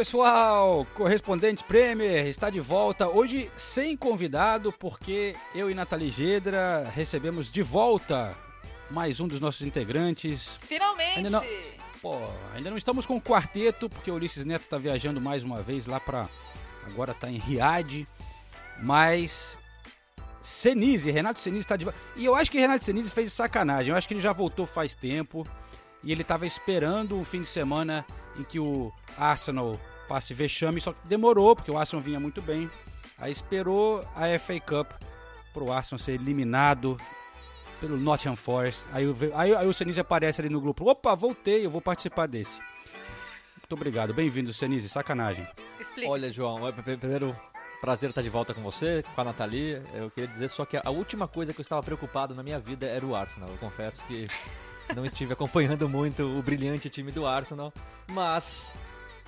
Pessoal, correspondente Premier está de volta hoje sem convidado porque eu e Nathalie Gedra recebemos de volta mais um dos nossos integrantes. Finalmente! Ainda não, pô, ainda não estamos com o quarteto porque o Ulisses Neto está viajando mais uma vez lá para agora está em Riad, mas Senise, Renato Senise está de volta. E eu acho que Renato Senise fez sacanagem. Eu acho que ele já voltou faz tempo e ele estava esperando o fim de semana em que o Arsenal passe vexame, só que demorou, porque o Arsenal vinha muito bem. Aí esperou a FA Cup para o Arsenal ser eliminado pelo Nottingham Forest. Aí, aí, aí o Senise aparece ali no grupo. Opa, voltei, eu vou participar desse. Muito obrigado, bem-vindo, Senise, sacanagem. Explica. Olha, João, é, primeiro prazer estar de volta com você, com a Nathalie. Eu queria dizer só que a última coisa que eu estava preocupado na minha vida era o Arsenal. Eu confesso que não estive acompanhando muito o brilhante time do Arsenal, mas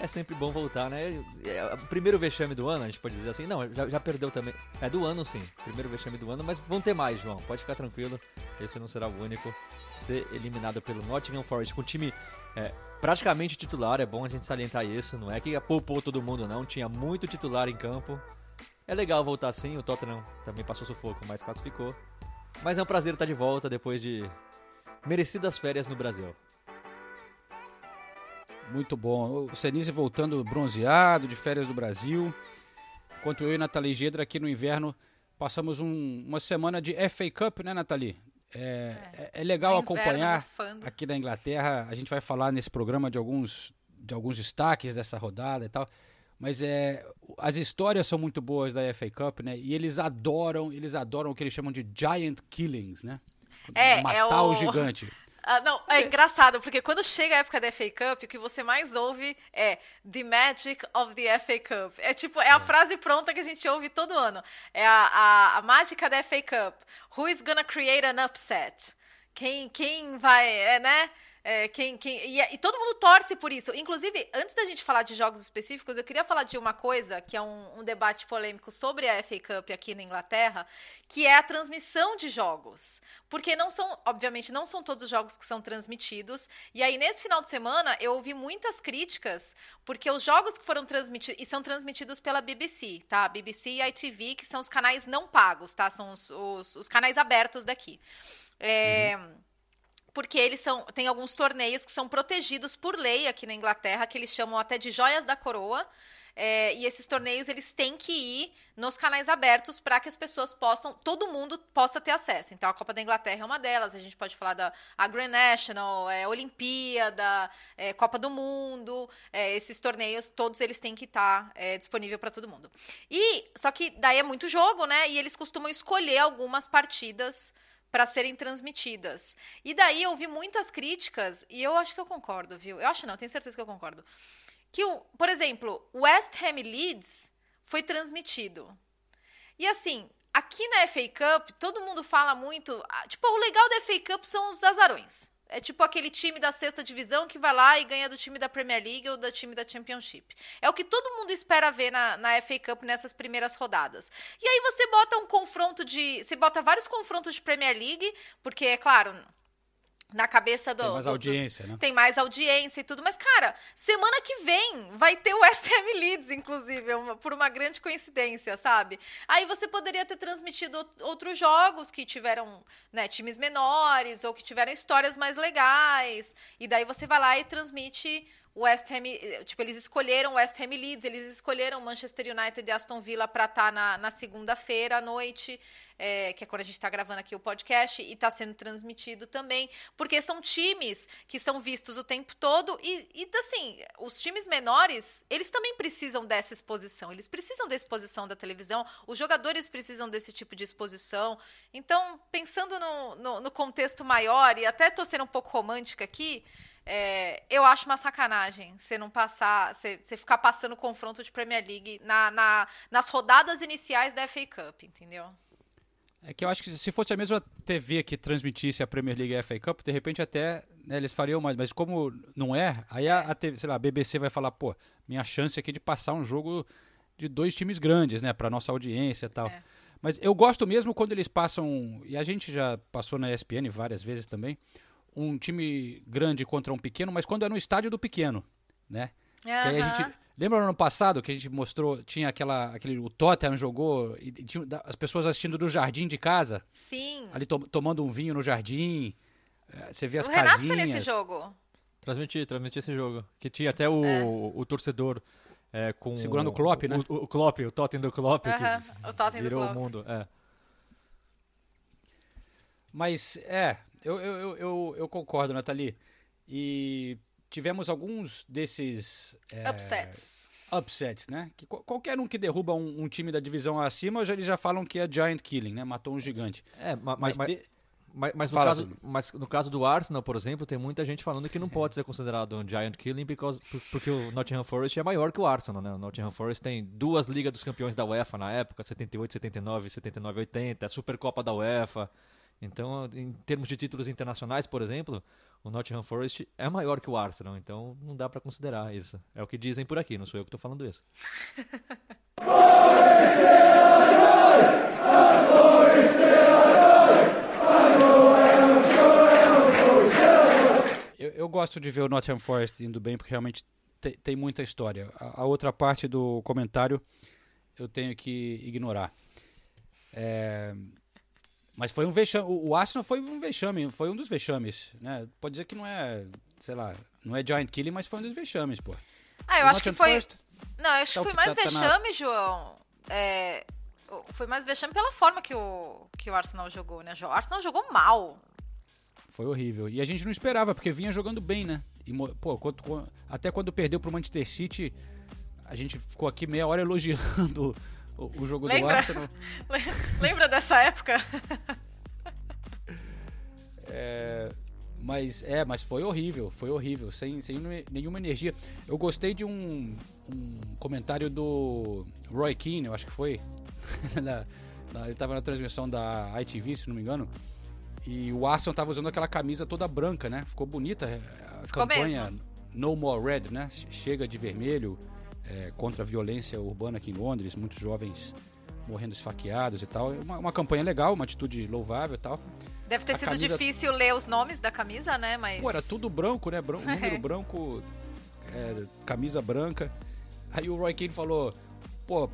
é sempre bom voltar, né? É o primeiro vexame do ano, a gente pode dizer assim. Não, já, já, perdeu também. É do ano, sim. Primeiro vexame do ano, mas vão ter mais, João. Pode ficar tranquilo. Esse não será o único. Ser eliminado pelo Nottingham Forest com time é, praticamente titular. É bom a gente salientar isso. Não é que poupou todo mundo, não. Tinha muito titular em campo. É legal voltar assim. O Tottenham também passou sufoco, mas classificou. Mas é um prazer estar de volta depois de merecidas férias no Brasil. Muito bom. O Senise voltando bronzeado, de férias do Brasil. Enquanto eu e Nathalie Gedra aqui no inverno passamos um, uma semana de FA Cup, né, Nathalie? É, é. é legal acompanhar aqui na Inglaterra. A gente vai falar nesse programa de alguns, de alguns destaques dessa rodada e tal. Mas é, as histórias são muito boas da FA Cup, né? E eles adoram, eles adoram o que eles chamam de giant killings, né? É, Matar é o... o gigante. Ah, não, é engraçado, porque quando chega a época da FA Cup, o que você mais ouve é The Magic of the FA Cup. É tipo, é a é. frase pronta que a gente ouve todo ano. É a, a, a mágica da FA Cup. Who is gonna create an upset? Quem, quem vai, é, né? É, quem, quem, e, e, todo mundo torce por isso. Inclusive, antes da gente falar de jogos específicos, eu queria falar de uma coisa que é um, um, debate polêmico sobre a FA Cup aqui na Inglaterra, que é a transmissão de jogos. Porque não são, obviamente, não são todos os jogos que são transmitidos. E aí, nesse final de semana, eu ouvi muitas críticas, porque os jogos que foram transmitidos, e são transmitidos pela BBC, tá? BBC e ITV, que são os canais não pagos, tá? São os, os, os canais abertos daqui. É. Uhum porque eles são tem alguns torneios que são protegidos por lei aqui na Inglaterra, que eles chamam até de joias da coroa. É, e esses torneios eles têm que ir nos canais abertos para que as pessoas possam, todo mundo possa ter acesso. Então a Copa da Inglaterra é uma delas. A gente pode falar da a Grand National, é, Olimpíada, é, Copa do Mundo. É, esses torneios todos eles têm que estar tá, é, disponível para todo mundo. E só que daí é muito jogo, né? E eles costumam escolher algumas partidas para serem transmitidas. E daí eu vi muitas críticas, e eu acho que eu concordo, viu? Eu acho não, tenho certeza que eu concordo. Que, por exemplo, West Ham Leeds foi transmitido. E assim, aqui na FA Cup, todo mundo fala muito. Tipo, o legal da FA Cup são os azarões. É tipo aquele time da sexta divisão que vai lá e ganha do time da Premier League ou do time da Championship. É o que todo mundo espera ver na, na FA Cup nessas primeiras rodadas. E aí você bota um confronto de. Você bota vários confrontos de Premier League, porque, é claro, na cabeça do. Tem mais do, audiência, dos, né? Tem mais audiência e tudo. Mas, cara, semana que vem vai ter o SM Leeds, inclusive, uma, por uma grande coincidência, sabe? Aí você poderia ter transmitido outros jogos que tiveram né, times menores ou que tiveram histórias mais legais. E daí você vai lá e transmite o West Ham, tipo, eles escolheram o West Ham Leeds, eles escolheram Manchester United e Aston Villa para estar tá na, na segunda-feira à noite, é, que é quando a gente está gravando aqui o podcast, e está sendo transmitido também, porque são times que são vistos o tempo todo, e, e assim, os times menores, eles também precisam dessa exposição, eles precisam da exposição da televisão, os jogadores precisam desse tipo de exposição. Então, pensando no, no, no contexto maior, e até estou sendo um pouco romântica aqui, É, eu acho uma sacanagem você não passar, você, você ficar passando confronto de Premier League na, na- nas rodadas iniciais da FA Cup, entendeu? É que eu acho que se fosse a mesma TV que transmitisse a Premier League e a FA Cup, de repente até né, eles fariam mais. Mas como não é, aí a, a TV sei lá, a BBC vai falar, pô, minha chance aqui de passar um jogo de dois times grandes, né, pra nossa audiência e tal. É. Mas eu gosto mesmo quando eles passam, e a gente já passou na ESPN várias vezes também, um time grande contra um pequeno, mas quando é no estádio do pequeno, né? Que aí a Aham. gente, lembra no ano passado que a gente mostrou, tinha aquela, aquele, o Tottenham jogou, e tinha as pessoas assistindo do jardim de casa, Sim. ali to- tomando um vinho no jardim, eh, você vê as o Renato casinhas. foi nesse jogo. Transmiti, transmiti esse jogo. Que tinha até o, o torcedor é, com... Segurando o Klopp, né? O, o Klopp, o Totem do Klopp, Aham, que o Tottenham do virou o Klopp. mundo. É. Mas é, eu, eu, eu, eu, concordo, Nathalie. E tivemos alguns desses é, Upsets. upsets, né? Que qual- qualquer um que derruba um, um time da divisão acima, já, eles já falam que é giant killing, né? Matou um gigante. É, ma- Mas, mas, mas, de- mas, mas no Fala, caso, mas no caso do Arsenal, por exemplo, tem muita gente falando que não pode ser considerado um giant killing because, por- porque o Nottingham Forest é maior que o Arsenal, né? O Nottingham Forest tem duas ligas dos campeões da UEFA na época, 78, 79, 79, 80, a Supercopa da UEFA. Então, em termos de títulos internacionais, por exemplo, o Nottingham Forest é maior que o Arsenal, então não dá pra considerar isso. É o que dizem por aqui, não sou eu que tô falando isso. Eu, eu gosto de ver o Nottingham Forest indo bem, porque realmente te- tem muita história. A, a outra parte do comentário eu tenho que ignorar. É, mas foi um vexame. O, Arsenal foi um vexame, foi um dos vexames. Né? Pode dizer que não é, sei lá, não é giant killing, mas foi um dos vexames, pô. Ah, eu O acho que foi. Forest, Não, eu acho Tá que o foi mais tá- tá na- vexame, João. É, foi mais vexame pela forma que o, que o Arsenal jogou, né, João? O Arsenal jogou mal. Foi horrível. E a gente não esperava, porque vinha jogando bem, né? E, pô, até quando perdeu pro Manchester City, a gente ficou aqui meia hora elogiando o, o jogo do Lembra? Arsenal. Lembra dessa época? Mas é, mas foi horrível, foi horrível, sem, sem ne- nenhuma energia. Eu gostei de um, um comentário do Roy Keane, eu acho que foi. na- na- ele tava na transmissão da ITV, se não me engano. E o Arsenal tava usando aquela camisa toda branca, né? Ficou bonita a Ficou campanha mesmo. No More Red, né? Chega de vermelho é, contra a violência urbana aqui em Londres, muitos jovens morrendo esfaqueados e tal. Uma, uma campanha legal, uma atitude louvável e tal. Deve ter A sido camisa- difícil ler os nomes da camisa, né? Mas. Pô, era tudo branco, né? Bran- É. número branco, é, camisa branca. Aí o Roy Keane falou, pô,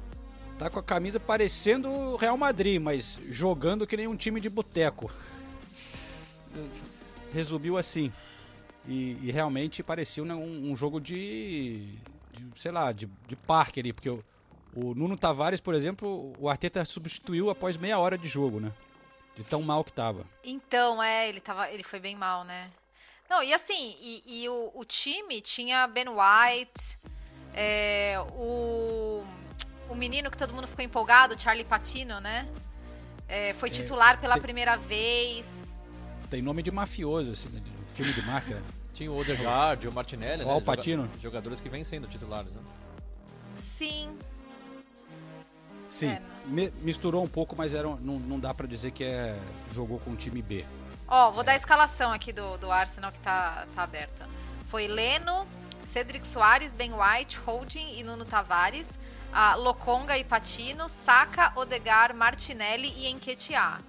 tá com a camisa parecendo o Real Madrid, mas jogando que nem um time de boteco. Resumiu assim. E, e realmente parecia um, um jogo de, de, sei lá, de, de parque ali, porque o, o Nuno Tavares, por exemplo, o Arteta substituiu após meia hora de jogo, né? De tão mal que tava. Então, é, ele, tava, ele foi bem mal, né? Não, e assim, e, e o, o time tinha Ben White, é, o, o menino que todo mundo ficou empolgado, Charlie Patino, né? É, foi titular pela tem- primeira vez. Tem nome de mafioso, assim, né, de filme de máfia. Tinha o Odegaard, o Martinelli, O né? Pacino. Joga- Jogadores que vêm sendo titulares, né? Sim. Sim, É, mi- misturou um pouco, mas era, um- não, não dá pra dizer que é jogou com o time B. Ó, vou dar a escalação aqui do, do Arsenal que tá, tá aberta. Foi Leno, Cedric Soares, Ben White, Holding e Nuno Tavares, ah, Lokonga e Patino, Saka, Odegar, Martinelli e Enquetear.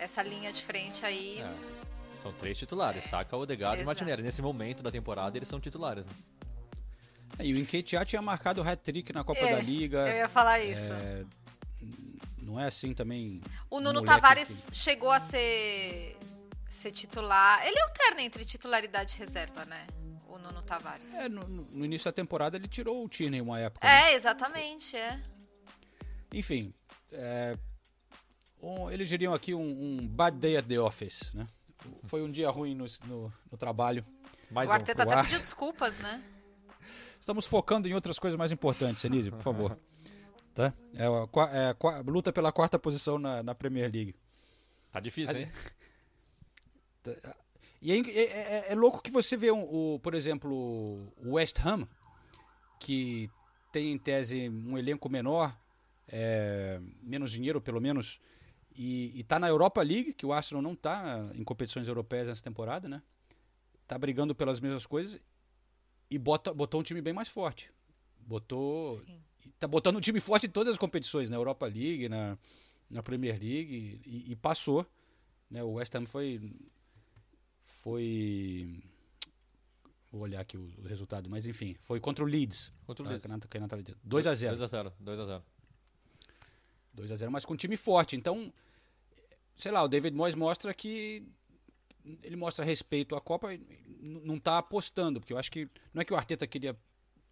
Essa linha de frente aí. É. São três titulares, Saka, Odegaard e Exato. Martinelli. Nesse momento da temporada eles são titulares, né? É, E o Enquetear tinha marcado o hat-trick na Copa É, da Liga. Eu ia falar isso. É, não é assim também. o Nuno Tavares chegou a ser, ser titular. Ele alterna entre titularidade e reserva, né? O Nuno Tavares. que- é, no, no início da temporada ele tirou o Tierney uma época. né? É, exatamente, é. Enfim, é, um- eles diriam aqui um, um bad day at the office, né? Foi um dia ruim no, no- no trabalho. Mais o um. Arteta pro até pediu desculpas, né? Estamos focando em outras coisas mais importantes, Senise, por favor. Tá? É, é qua- luta pela quarta posição na, na Premier League. Tá difícil, hein? E é, é- é- é louco que você vê, um- o, por exemplo, o West Ham, que tem em tese um elenco menor, é, menos dinheiro pelo menos, e, e tá na Europa League, que o Arsenal não tá em competições europeias nessa temporada, né? Tá brigando pelas mesmas coisas e bota, botou um time bem mais forte. Botou. Sim. Tá botando um time forte em todas as competições, na Europa League, na, na Premier League, e, e passou. Né? O West Ham foi. Foi. Vou olhar aqui o, o resultado, mas enfim, foi contra o Leeds. Contra o tá? Leeds. Que a Nat- que a Natália disse. 2 a 0 2x0, 2x0. 2 a 0 mas com um time forte. Então, sei lá, o David Moyes mostra que ele mostra respeito à Copa e não está apostando, porque eu acho que não é que o Arteta queria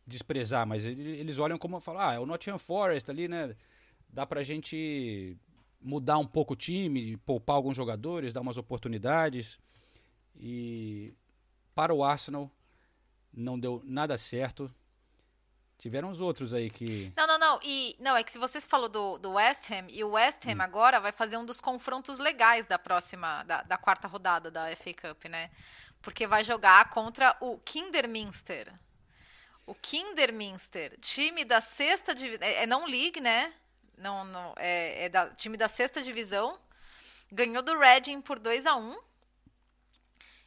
desprezar, mas ele- eles olham como falar, ah, é o Nottingham Forest ali, né? Dá pra gente mudar um pouco o time, poupar alguns jogadores, dar umas oportunidades. E para o Arsenal não deu nada certo. Tiveram os outros aí que Não, não, não. E não, é que se você falou do, do West Ham, e o West Hum. Ham agora vai fazer um dos confrontos legais da próxima, da, da quarta rodada da FA Cup, né? Porque vai jogar contra o Kinderminster. O Kinderminster, time da sexta divisão. É, é não league, né? Não, não, é, é da, time da sexta divisão. Ganhou do Reading por 2 a 1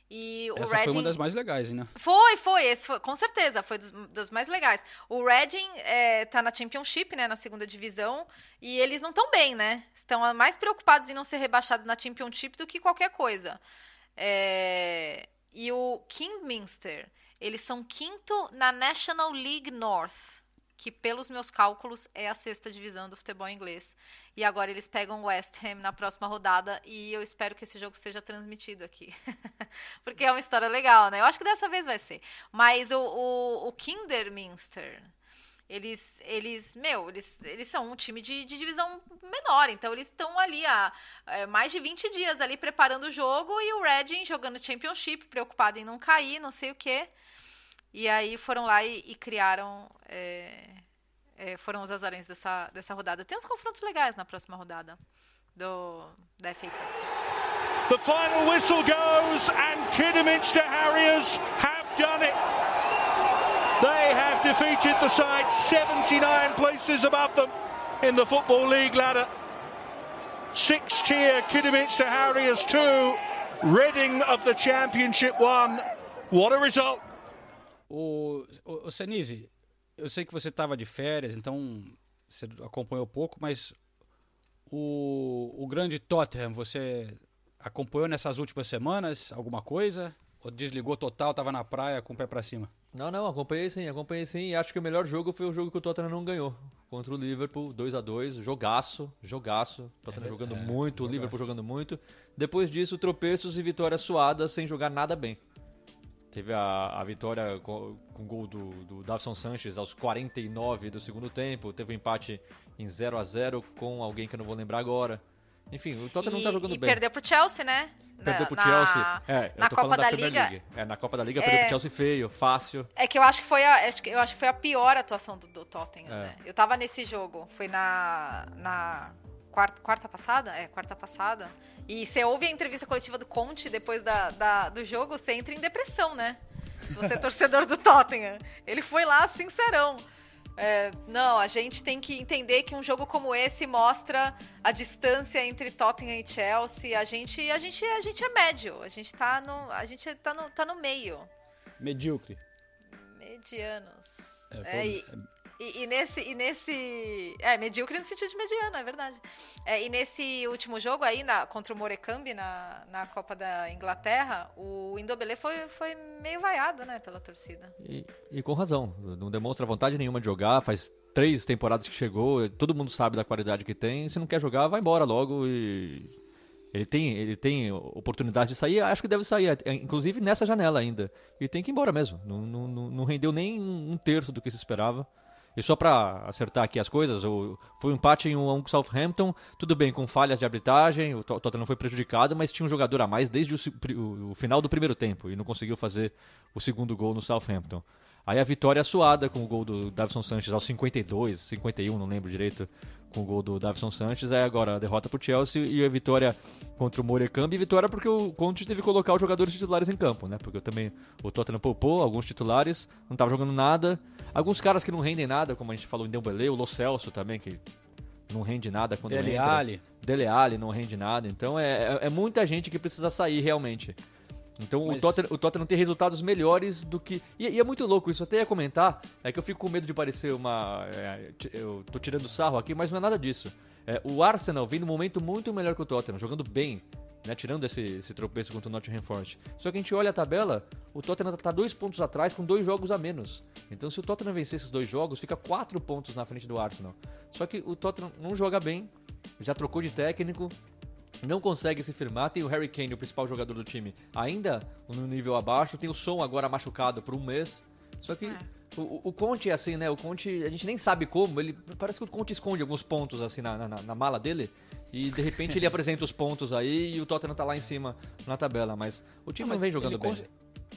E o essa foi Reading. uma das mais legais, né? Foi, foi, esse foi, com certeza, foi dos, dos mais legais. O Reading é, tá na Championship, né, na segunda divisão, e eles não estão bem, né? Estão mais preocupados em não ser rebaixados na Championship do que qualquer coisa. É, e o Kingminster, eles são quinto na National League North, que pelos meus cálculos é a sexta divisão do futebol inglês. E agora eles pegam o West Ham na próxima rodada e eu espero que esse jogo seja transmitido aqui. Porque é uma história legal, né? Eu acho que dessa vez vai ser. Mas o, o, o Kinderminster, eles, eles, meu, eles, eles são um time de, de divisão menor, então eles estão ali há é, mais de 20 dias ali preparando o jogo e o Reading jogando Championship, preocupado em não cair, não sei o quê. E aí foram lá e, e criaram. é, é, foram os azarões dessa, dessa rodada. Tem uns confrontos legais na próxima rodada do, da FA Cup. The final whistle goes, and Kidderminster Harriers have done it. They have defeated the side 79 places above them in the Football League ladder. Six tier Kidderminster Harriers 2, Reading of the Championship 1. What a result! O, o, o Senise, eu sei que você estava de férias, então você acompanhou pouco, mas o, o grande Tottenham, você acompanhou nessas últimas semanas alguma coisa? Ou desligou total, estava na praia com o pé para cima? Não, não, acompanhei sim, acompanhei sim. E acho que o melhor jogo foi o jogo que o Tottenham não ganhou. Contra o Liverpool, 2 a 2 jogaço, jogaço. O Tottenham jogando muito, o Liverpool jogando muito. Depois disso, tropeços e vitórias suadas sem jogar nada bem. Teve a, a vitória com, com o gol do, do Davison Sanches aos 49 do segundo tempo. Teve um empate em 0 a 0 com alguém que eu não vou lembrar agora. Enfim, o Tottenham e, não tá jogando e bem. perdeu pro Chelsea, né? Perdeu Na- pro na- Chelsea. É, eu na tô Copa falando da, da Liga. League. É, na Copa da Liga perdeu É. pro Chelsea feio, fácil. É que eu acho que foi a, eu acho que foi a pior atuação do, do Tottenham, É. né? Eu tava nesse jogo, foi na, na quarta, quarta passada? É, quarta passada. E você ouve a entrevista coletiva do Conte depois da, da- do jogo, você entra em depressão, né? Se você é torcedor do Tottenham. Ele foi lá sincerão. É, não, a gente tem que entender que um jogo como esse mostra a distância entre Tottenham e Chelsea. A gente, a gente, a gente é médio. A gente tá no, a gente tá no, tá no meio. Medíocre. Medianos. É, É, foi- e, e- e nesse, e nesse. É, medíocre no sentido de mediano, é verdade. É, e nesse último jogo aí, na, contra o Morecambe, na, na Copa da Inglaterra, o Indobelé foi, foi meio vaiado, né, pela torcida. E, e com razão. Não demonstra vontade nenhuma de jogar. Faz três temporadas que chegou. Todo mundo sabe da qualidade que tem. Se não quer jogar, vai embora logo. E ele tem, ele tem oportunidade de sair. Acho que deve sair, é, inclusive nessa janela ainda. E tem que ir embora mesmo. Não, não, não- não rendeu nem um terço do que se esperava. E só pra acertar aqui as coisas, o- foi um empate em 1 a 1 com o Southampton. Tudo bem, com falhas de arbitragem, o Tot- Tottenham foi prejudicado, mas tinha um jogador a mais desde o, o- o final do primeiro tempo e não conseguiu fazer o segundo gol no Southampton. Aí a vitória suada com o gol do Davison Sanches aos 52, 51, não lembro direito, com o gol do Davison Sanches. Aí agora a derrota pro Chelsea e a vitória contra o Morecambe. E vitória porque o Conte teve que colocar os jogadores titulares em campo, né? Porque também o Tottenham poupou alguns titulares, não tava jogando nada. Alguns caras que não rendem nada, como a gente falou em Dembélé, o Lo Celso também, que não rende nada quando Dele entra. Alli. Dele Alli não rende nada. Então é, é, é muita gente que precisa sair realmente. Então o, Mas- Tottenham, o Tottenham tem resultados melhores do que. E, e é muito louco isso, até ia comentar. É que eu fico com medo de parecer uma. é, eu tô tirando sarro aqui, mas não é nada disso. É, o Arsenal vem num momento muito melhor que o Tottenham, jogando bem. Né, tirando esse, esse tropeço contra o Nottingham Forest. Só que a gente olha a tabela, o Tottenham tá dois pontos atrás com dois jogos a menos. Então se o Tottenham vencer esses dois jogos, fica quatro pontos na frente do Arsenal. Só que o Tottenham não joga bem, já trocou de técnico, não consegue se firmar. Tem o Harry Kane, o principal jogador do time, ainda no nível abaixo. Tem o Som agora machucado por um mês. Só que É. o, o Conte é assim, né? O Conte, a gente nem sabe como. Ele parece que o Conte esconde alguns pontos assim na, na, na mala dele. E de repente ele apresenta os pontos aí e o Tottenham tá lá em cima na tabela. Mas o time não, mas vem jogando ele bem. cons-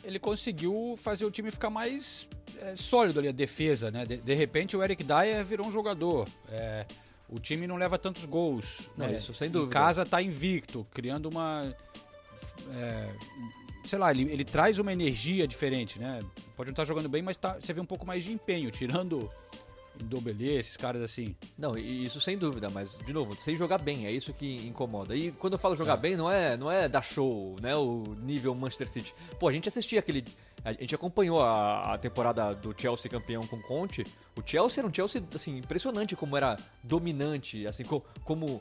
Ele conseguiu fazer o time ficar mais é, sólido ali, a defesa, né? De, de repente o Eric Dyer virou um jogador. É, o time não leva tantos gols. Não, né? isso sem Em dúvida. casa tá invicto, criando uma. é, sei lá, ele, ele traz uma energia diferente, né? Pode não estar jogando bem, mas tá, você vê um pouco mais de empenho, tirando Ndombele, esses caras assim. Não, isso sem dúvida, mas de novo, sem jogar bem, é isso que incomoda. E quando eu falo jogar É. bem, não é, não é dar show, né, o nível Manchester City. Pô, a gente assistia aquele a gente acompanhou a, a temporada do Chelsea campeão com Conte. O Chelsea era um Chelsea assim impressionante como era dominante, assim co- como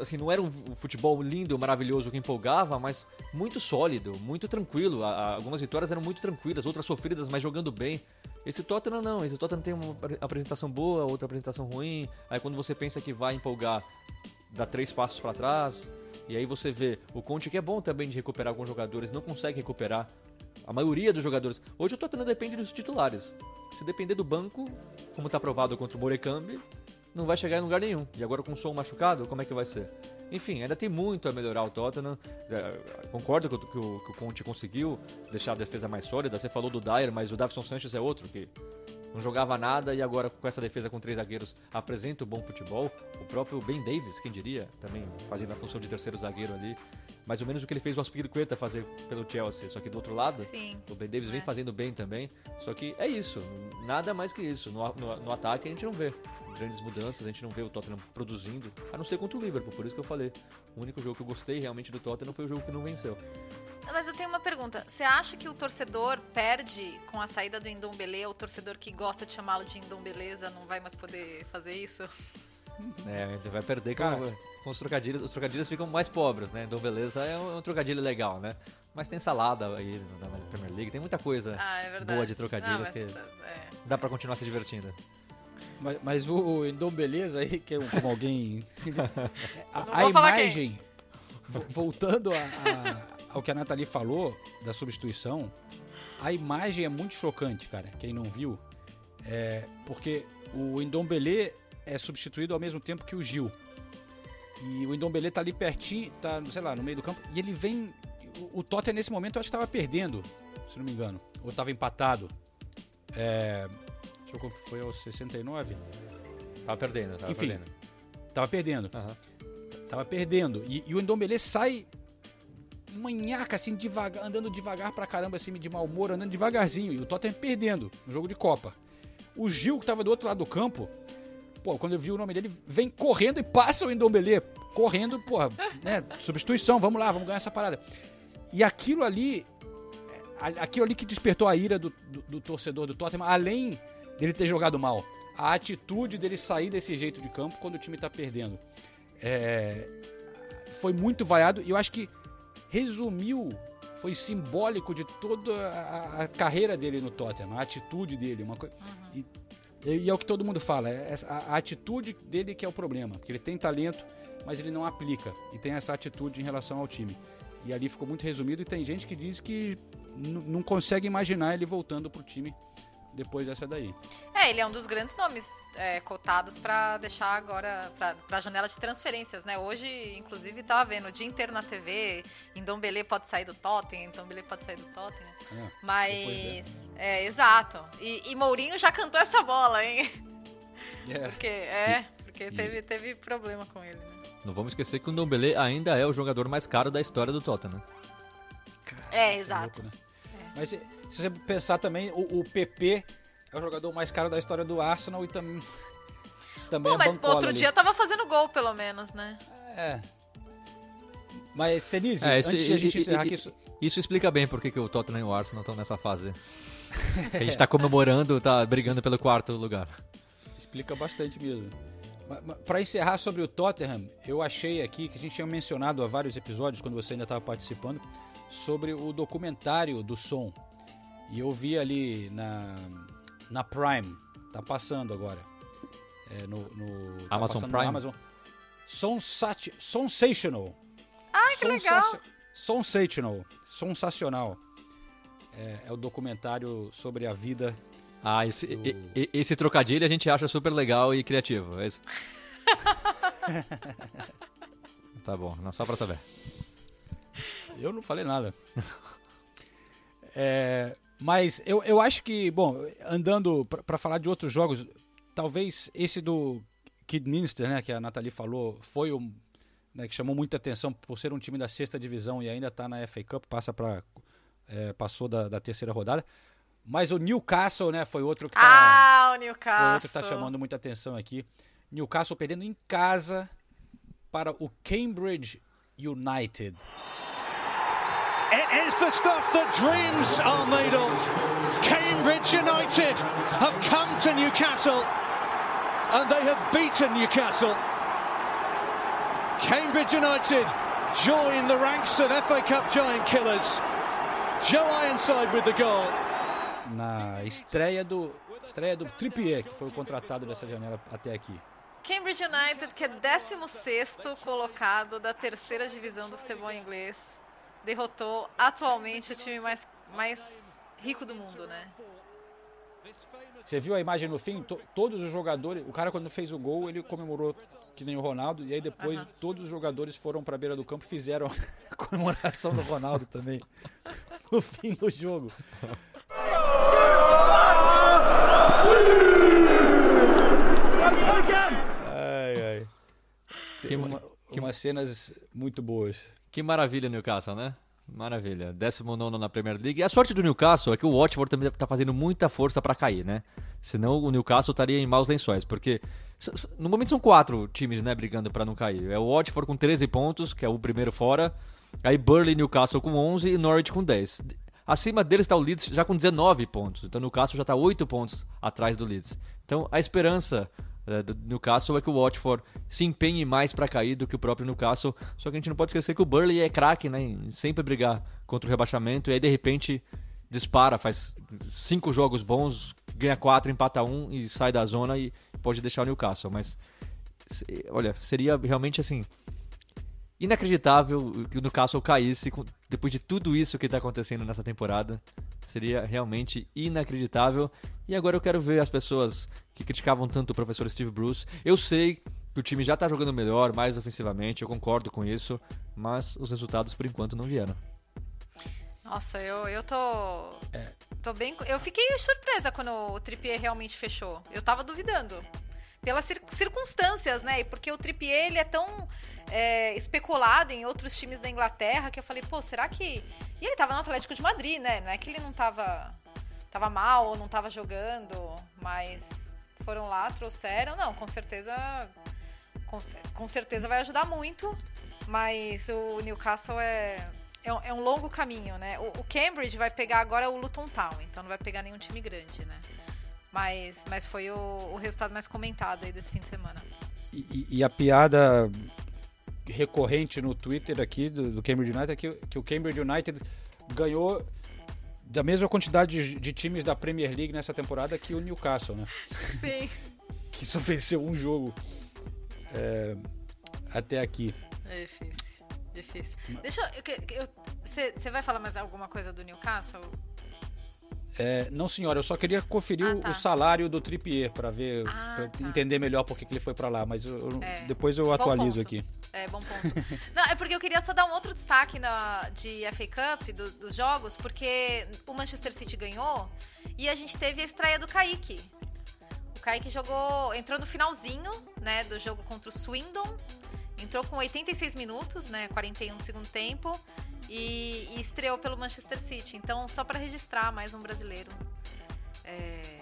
assim, não era um futebol lindo, maravilhoso que empolgava, mas muito sólido, muito tranquilo. A- algumas vitórias eram muito tranquilas, outras sofridas, mas jogando bem. Esse Tottenham não, esse Tottenham tem uma apre- apresentação boa, outra apresentação ruim. Aí quando você pensa que vai empolgar, dá três passos pra trás. E aí você vê o Conte, que é bom também de recuperar alguns jogadores, não consegue recuperar a maioria dos jogadores. Hoje o Tottenham depende dos titulares. Se depender do banco, como tá provado contra o Morecambe, não vai chegar em lugar nenhum. E agora com o som machucado, como é que vai ser? Enfim, ainda tem muito a melhorar o Tottenham. É, concordo que, o- que o, que o Conte conseguiu deixar a defesa mais sólida. Você falou do Dyer, mas o Davison Sanchez é outro que não jogava nada e agora com essa defesa com três zagueiros apresenta o bom futebol. O próprio Ben Davis, quem diria, também fazendo a função de terceiro zagueiro ali. Mais ou menos o que ele fez o Aspiricueta fazer pelo Chelsea, só que do outro lado, Sim. o Ben Davis vem É. fazendo bem também. Só que é isso, nada mais que isso. No, no, no ataque a gente não vê grandes mudanças, a gente não vê o Tottenham produzindo, a não ser contra o Liverpool, por isso que eu falei. O único jogo que eu gostei realmente do Tottenham foi o jogo que não venceu. Mas eu tenho uma pergunta. Você acha que o torcedor perde com a saída do Indombele? O torcedor que gosta de chamá-lo de Indombeleza não vai mais poder fazer isso? É, ele vai perder com, Cara. com os trocadilhos. Os trocadilhos ficam mais pobres, né? Então, beleza, é um, é um trocadilho legal, né? Mas tem salada aí na, Premier League, tem muita coisa Ah, é boa de trocadilhos mas que é. dá pra continuar se divertindo. Mas, mas o Endom Beleza aí, que é um- como alguém. a a imagem, vo- voltando a- a- ao que a Nathalie falou da substituição, a imagem é muito chocante, cara. Quem não viu, é porque o Endombele é substituído ao mesmo tempo que o Gil. E o Endombele tá ali pertinho, tá, sei lá, no meio do campo, e ele vem. O, o Tottenham nesse momento eu acho que tava perdendo, se não me engano. Ou tava empatado. É, deixa eu ver, foi aos 69? Tava perdendo, tava Enfim. perdendo. Tava perdendo. Aham. Tava perdendo. E, e o Endombele sai manhaca, assim, devagar, andando devagar pra caramba, assim, de mau humor, andando devagarzinho. E o Tottenham perdendo no jogo de Copa. O Gil, que tava do outro lado do campo, pô, quando eu vi o nome dele, vem correndo e passa o Endombele. Correndo, porra, né? Substituição, vamos lá, vamos ganhar essa parada. E aquilo ali, a- aquilo ali que despertou a ira do, do- do torcedor do Tottenham, além dele ter jogado mal, a atitude dele sair desse jeito de campo quando o time tá perdendo. É, foi muito vaiado e eu acho que resumiu, foi simbólico de toda a, a carreira dele no Tottenham, a atitude dele, uma coisa. E, e é o que todo mundo fala, é a, a atitude dele que é o problema, porque ele tem talento, mas ele não aplica e tem essa atitude em relação ao time. E ali ficou muito resumido e tem gente que diz que não consegue imaginar ele voltando pro time depois dessa daí. É, ele é um dos grandes nomes é, cotados pra deixar agora pra, pra janela de transferências, né? Hoje, inclusive, tava vendo o dia inteiro na TV, Ndombele pode sair do Tottenham, Ndombele pode sair do Tottenham. É, Mas, é, exato. E, e Mourinho já cantou essa bola, hein? É. Porque, é, porque teve, teve problema com ele, né? Não vamos esquecer que o Ndombele ainda é o jogador mais caro da história do Tottenham. É, Isso exato. louco, né? Mas se, você pensar também, o, o PP é o jogador mais caro da história do Arsenal e também. também Pô, é mas bancola outro ali. dia tava fazendo gol, pelo menos, né? É. Mas, Senise, É, antes de a gente e- encerrar e- aqui. isso- Isso explica bem por que, que o Tottenham e o Arsenal estão nessa fase. A gente tá comemorando, tá brigando pelo quarto lugar. Explica bastante mesmo. Para encerrar sobre o Tottenham, eu achei aqui que a gente tinha mencionado há vários episódios, quando você ainda estava participando, sobre o documentário do som. E eu vi ali na, na Prime, tá passando agora. É, no, no, tá Amazon passando Prime? No Amazon. Sonsat, sensational. Ai, que legal. Sensational. Sensacional. É, é o documentário sobre a vida Ah, esse, Do- e- esse trocadilho a gente acha super legal e criativo. é isso? tá bom, não, só pra saber. Eu não falei nada. É, mas eu, eu acho que, bom, andando para falar de outros jogos, talvez esse do Kidminster, né, que a Nathalie falou, foi um né, que chamou muita atenção por ser um time da sexta divisão e ainda está na FA Cup, passa para passou da, da terceira rodada. Mas o Newcastle, né, foi outro que tá, Ah, o foi Newcastle. outro que tá chamando muita atenção aqui. Newcastle perdendo em casa para o Cambridge United. It is the stuff that dreams are made of. Cambridge United have come to Newcastle and they have beaten Newcastle. Cambridge United join the ranks of FA Cup giant killers. Joe Ironside with the goal. na estreia do estreia do Trippier, que foi o contratado dessa janela até aqui. Cambridge United, que é 16º colocado da terceira divisão do futebol inglês, derrotou atualmente o time mais, mais rico do mundo, né? Você viu a imagem no fim? To- todos os jogadores, o cara quando fez o gol, ele comemorou que nem o Ronaldo, e aí depois Aham. todos os jogadores foram para a beira do campo e fizeram a comemoração do Ronaldo também no fim do jogo. Ai, ai. Tem ma- uma, umas cenas muito boas. Que maravilha, Newcastle, né? Maravilha. 19 na Premier League. E a sorte do Newcastle é que o Watford também tá fazendo muita força pra cair, né? Senão o Newcastle estaria em maus lençóis. Porque no momento são quatro times, né, brigando pra não cair. É o Watford com 13 pontos, que é o primeiro fora. Aí Burley e Newcastle com 11 e Norwich com 10. Acima deles está o Leeds já com 19 pontos. Então o Newcastle já está 8 pontos atrás do Leeds. Então a esperança do Newcastle é que o Watford se empenhe mais para cair do que o próprio Newcastle. Só que a gente não pode esquecer que o Burley é craque, né? Em sempre brigar contra o rebaixamento. E aí de repente dispara, faz cinco jogos bons, ganha quatro, empata um e sai da zona e pode deixar o Newcastle. Mas olha, seria realmente assim inacreditável que o Newcastle caísse depois de tudo isso que está acontecendo nessa temporada. Seria realmente inacreditável. E agora eu quero ver as pessoas que criticavam tanto o professor Steve Bruce. Eu sei que o time já está jogando melhor, mais ofensivamente, eu concordo com isso, mas os resultados por enquanto não vieram. Nossa, eu, eu tô. Tô bem. Eu fiquei surpresa quando o Trippier realmente fechou. Eu tava duvidando. Pelas cir- circunstâncias, né? E porque o Trippier ele é tão é, especulado em outros times da Inglaterra que eu falei, pô, será que. E ele tava no Atlético de Madrid, né? Não é que ele não tava. Tava mal ou não tava jogando, mas foram lá, trouxeram. Não, com certeza. Com, com certeza vai ajudar muito. Mas o Newcastle é, é, um, é um longo caminho, né? O, o Cambridge vai pegar agora o Luton Town, então não vai pegar nenhum time grande, né? Mas, mas foi o, o resultado mais comentado aí desse fim de semana. E, e- a piada recorrente no Twitter aqui do, do Cambridge United é que, que o Cambridge United ganhou da mesma quantidade de, de times da Premier League nessa temporada que o Newcastle, né? Sim. Que só venceu um jogo é, até aqui. É difícil. Difícil. Deixa eu. Você vai falar mais alguma coisa do Newcastle? É, não, senhora, eu só queria conferir Ah, o- tá. o salário do Trippier para ver, Ah, pra tá. entender melhor por que que ele foi para lá, mas eu- eu- É. depois eu Bom atualizo ponto. aqui. É, bom ponto. Não, é porque eu queria só dar um outro destaque na, de FA Cup, do- dos jogos, porque o Manchester City ganhou e a gente teve a estreia do Kaique. O Kaique jogou, entrou no finalzinho, né, do jogo contra o Swindon. Entrou com 86 minutos, né, 41 do segundo tempo. E, e estreou pelo Manchester City. Então, só pra registrar mais um brasileiro. É,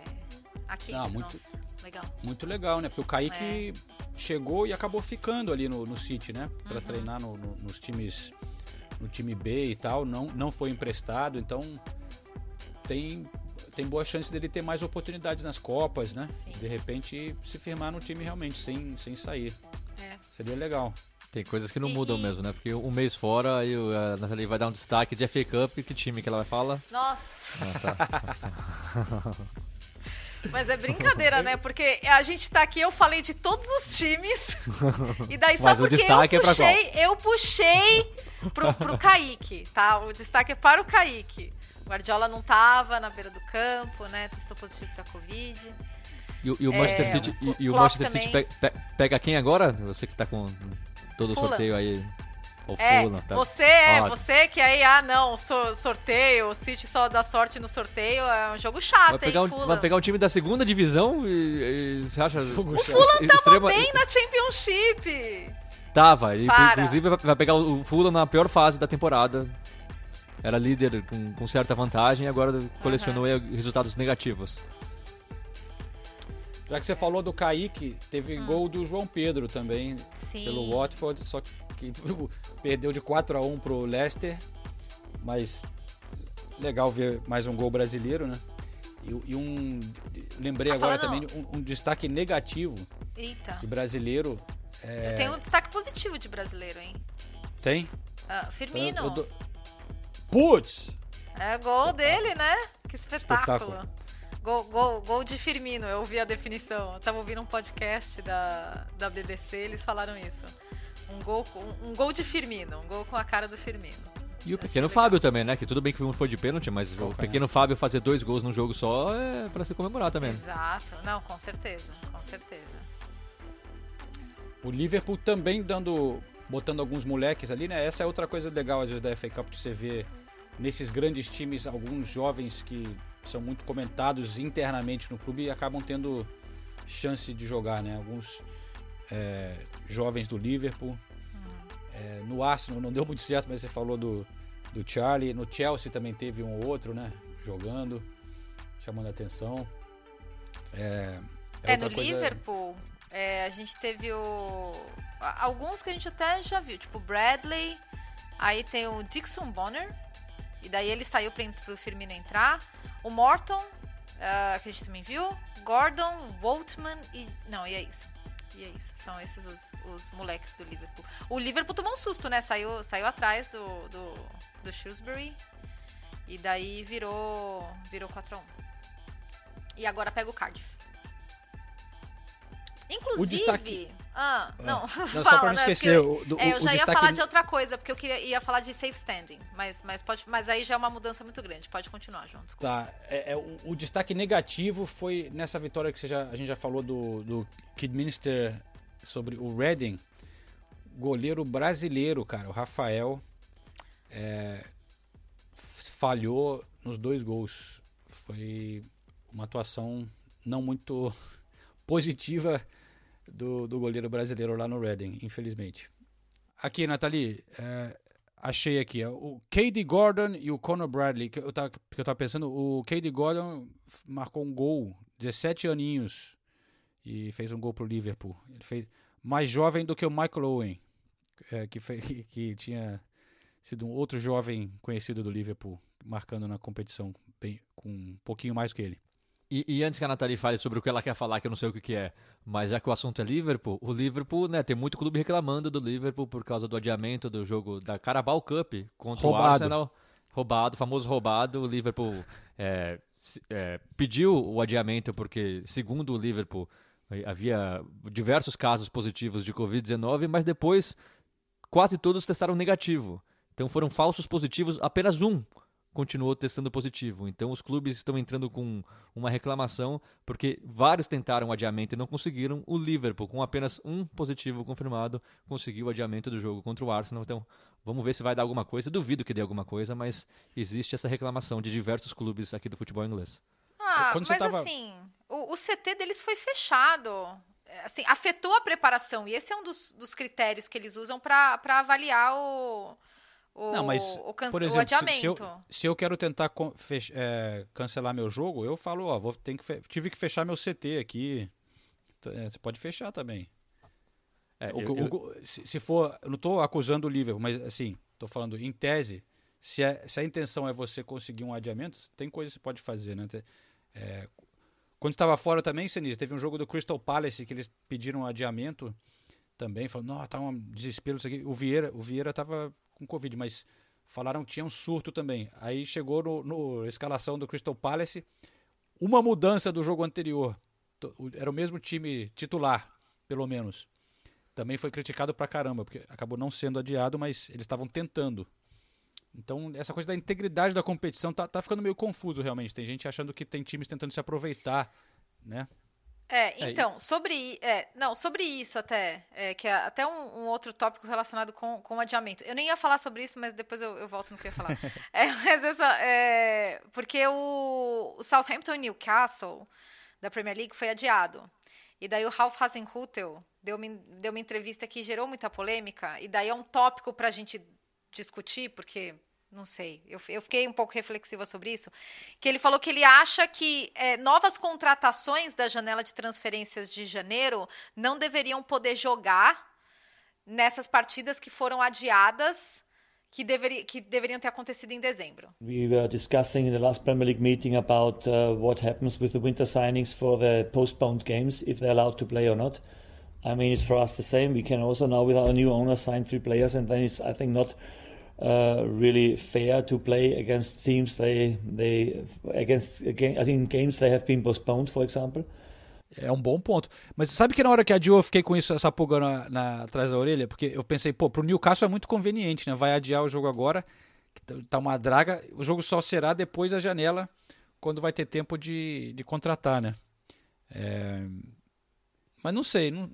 aqui Ah, entre muito- nós. Legal. Muito legal, né? Porque o Kaique É. chegou e acabou ficando ali no, no City, né? Uhum. Para treinar no- no- nos times, no time B e tal. Não, não foi emprestado, então tem, tem boa chance dele ter mais oportunidades nas Copas, né? Sim. De repente se firmar no time realmente, sem, sem sair. É. Seria legal. Tem coisas que não E- mudam e- mesmo, né? Porque um mês fora e o- a Nathalie vai dar um destaque de FA Cup. Que time que ela vai falar? Nossa. Ah, tá. Mas é brincadeira, né? Porque a gente tá aqui, eu falei de todos os times. E daí só Mas o porque destaque eu é puxei, eu puxei pro, pro Kaique, tá? O destaque é para o Kaique. O Guardiola não tava na beira do campo, né? Testou positivo pra Covid. E, o- e o É, Manchester City, e, e o Manchester City também. pe- pe- pega quem agora? Você que tá com todo o Fulham. sorteio aí. O É, Fulham, tá? você é, Ó, você que aí, ah não, so- sorteio, o City só dá sorte no sorteio, é um jogo chato, Vai pegar, hein, um, vai pegar um time da segunda divisão e, e você acha. O Fulham tava bem na Championship. Tava, e, inclusive vai- pegar o Fulham na pior fase da temporada. Era líder com, com certa vantagem e agora colecionou aí resultados negativos. Já que você falou do Kaique, teve Hum. gol do João Pedro também Sim. pelo Watford, só que perdeu de 4 a 1 pro Leicester. Mas legal ver mais um gol brasileiro, né? E, e um. Lembrei Ah, agora também um, um destaque negativo Eita. de brasileiro. É, Eu tenho um destaque positivo de brasileiro, hein? Tem? Ah, Firmino. Eu dou- Putz! É gol dele, né? Que espetáculo. Espetáculo. Gol, gol, gol de Firmino, eu ouvi a definição. Eu tava ouvindo um podcast da, da BBC, eles falaram isso. Um gol, com- um, gol de Firmino, um gol com a cara do Firmino. E o pequeno legal. Fábio também, né? Que tudo bem que um foi de pênalti, mas o Calcanhar. pequeno Fábio fazer dois gols num jogo só é pra se comemorar também. Exato. Não, com certeza, com certeza. O Liverpool também dando. botando alguns moleques ali, né? Essa é outra coisa legal, às vezes, da FA Cup, que você vê nesses grandes times, alguns jovens que são muito comentados internamente no clube e acabam tendo chance de jogar, né? Alguns é, jovens do Liverpool. É, no Arsenal não deu muito certo, mas você falou do, do Charlie. No Chelsea também teve um ou outro, né? Jogando, chamando a atenção. É, É, outra no coisa- Liverpool, é, a gente teve o. Alguns que a gente até já viu, tipo Bradley, aí tem o Dixon Bonner, e daí ele saiu para o Firmino entrar. O Morton, ah, que a gente também viu. Gordon, Waltman e. Não, e é isso. E é isso. São esses os, os moleques do Liverpool. O Liverpool tomou um susto, né? Saiu, saiu atrás do, do, do Shrewsbury. E daí virou, virou 4x1. E agora pega o Cardiff. Inclusive. destaque- Ah, não, não, só fala, pra não né? esquecer, Porque o- do- é, eu já ia falar de outra coisa, porque eu queria, ia falar de safe standing. Mas, mas, pode, mas aí já é uma mudança muito grande. Pode continuar, João. Desculpa. Tá, é, é, o, o destaque negativo foi nessa vitória que já, a gente já falou do, do Kidminster sobre o Reading. Goleiro brasileiro, cara, o Rafael é, falhou nos dois gols. Foi uma atuação não muito positiva do, do goleiro brasileiro lá no Reading, infelizmente. Aqui, Nathalie, é, achei aqui, o Cady Gordon e o Conor Bradley, que eu tava, que eu tava pensando, o Cady Gordon marcou um gol, 17 aninhos, e fez um gol pro Liverpool. Ele fez mais jovem do que o Michael Owen, é, que, fe- que, que tinha sido um outro jovem conhecido do Liverpool, marcando na competição bem, com um pouquinho mais que ele. E, e antes que a Nathalie fale sobre o que ela quer falar, que eu não sei o que, que é, mas já que o assunto é Liverpool, o Liverpool, né, tem muito clube reclamando do Liverpool por causa do adiamento do jogo da Carabao Cup contra o Roubado. Arsenal. Roubado, famoso roubado. O Liverpool é, é, pediu o adiamento porque, segundo o Liverpool, eh, havia diversos casos positivos de Covid-19, mas depois quase todos testaram negativo. Então foram falsos positivos, apenas um continuou testando positivo. Então os clubes estão entrando com uma reclamação porque vários tentaram o adiamento e não conseguiram. O Liverpool, com apenas um positivo confirmado, conseguiu o adiamento do jogo contra o Arsenal. Então vamos ver se vai dar alguma coisa. Duvido que dê alguma coisa, mas existe essa reclamação de diversos clubes aqui do futebol inglês. Ah, Quando você mas tava- assim, o, o CT deles foi fechado. É, Assim, afetou a preparação. E esse é um dos, dos critérios que eles usam para avaliar o, o, Não, mas, o, por o exemplo, se- adiamento. se, eu, se eu quero tentar é, cancelar meu jogo, eu falo, ó, vou, tem que fe- tive que fechar meu CT aqui. É, você pode fechar também. É, O- eu- o- eu- o- se, se for, não estou acusando o Liverpool, mas assim, estou falando em tese, se a, se a intenção é você conseguir um adiamento, tem coisa que você pode fazer, né? É, quando estava fora também, Senise, teve um jogo do Crystal Palace que eles pediram um adiamento também, falando, não, tá um desespero isso aqui. O Vieira, o Vieira tava com Covid, mas falaram que tinha um surto também. Aí chegou no, no escalação do Crystal Palace, uma mudança do jogo anterior. Era o mesmo time titular, pelo menos. Também foi criticado pra caramba, porque acabou não sendo adiado, mas eles estavam tentando. Então, essa coisa da integridade da competição tá, tá ficando meio confuso, realmente. Tem gente achando que tem times tentando se aproveitar, né? É, É, então, sobre, é, não, sobre isso até, é, que é até um, um outro tópico relacionado com, com o adiamento. Eu nem ia falar sobre isso, mas depois eu, eu volto no que eu ia falar. É, mas essa, é, porque o, o Southampton e Newcastle da Premier League foi adiado. E daí o Ralph Hasenhutel deu uma, deu uma entrevista que gerou muita polêmica, e daí é um tópico para a gente discutir, porque não sei, eu, eu fiquei um pouco reflexiva sobre isso, que ele falou que ele acha que é, novas contratações da janela de transferências de janeiro não deveriam poder jogar nessas partidas que foram adiadas, que, deveri, que deveriam ter acontecido em dezembro. We were discussing in the last Premier League meeting about uh, what happens with the winter signings for the postponed games, if they're allowed to play or not. I mean, it's for us the same. We can also now, with our new owner, sign three players, and then it's, I think, not uh, really fair to play against teams they they against games they have been postponed, for example. É um bom ponto. Mas sabe que na hora que adiou eu fiquei com isso, essa pulga na, na- atrás da orelha? Porque eu pensei, pô, pro Newcastle é muito conveniente, né? Vai adiar o jogo agora, tá uma draga. O jogo só será depois da janela, quando vai ter tempo de, de contratar, né? É, Mas não sei, não-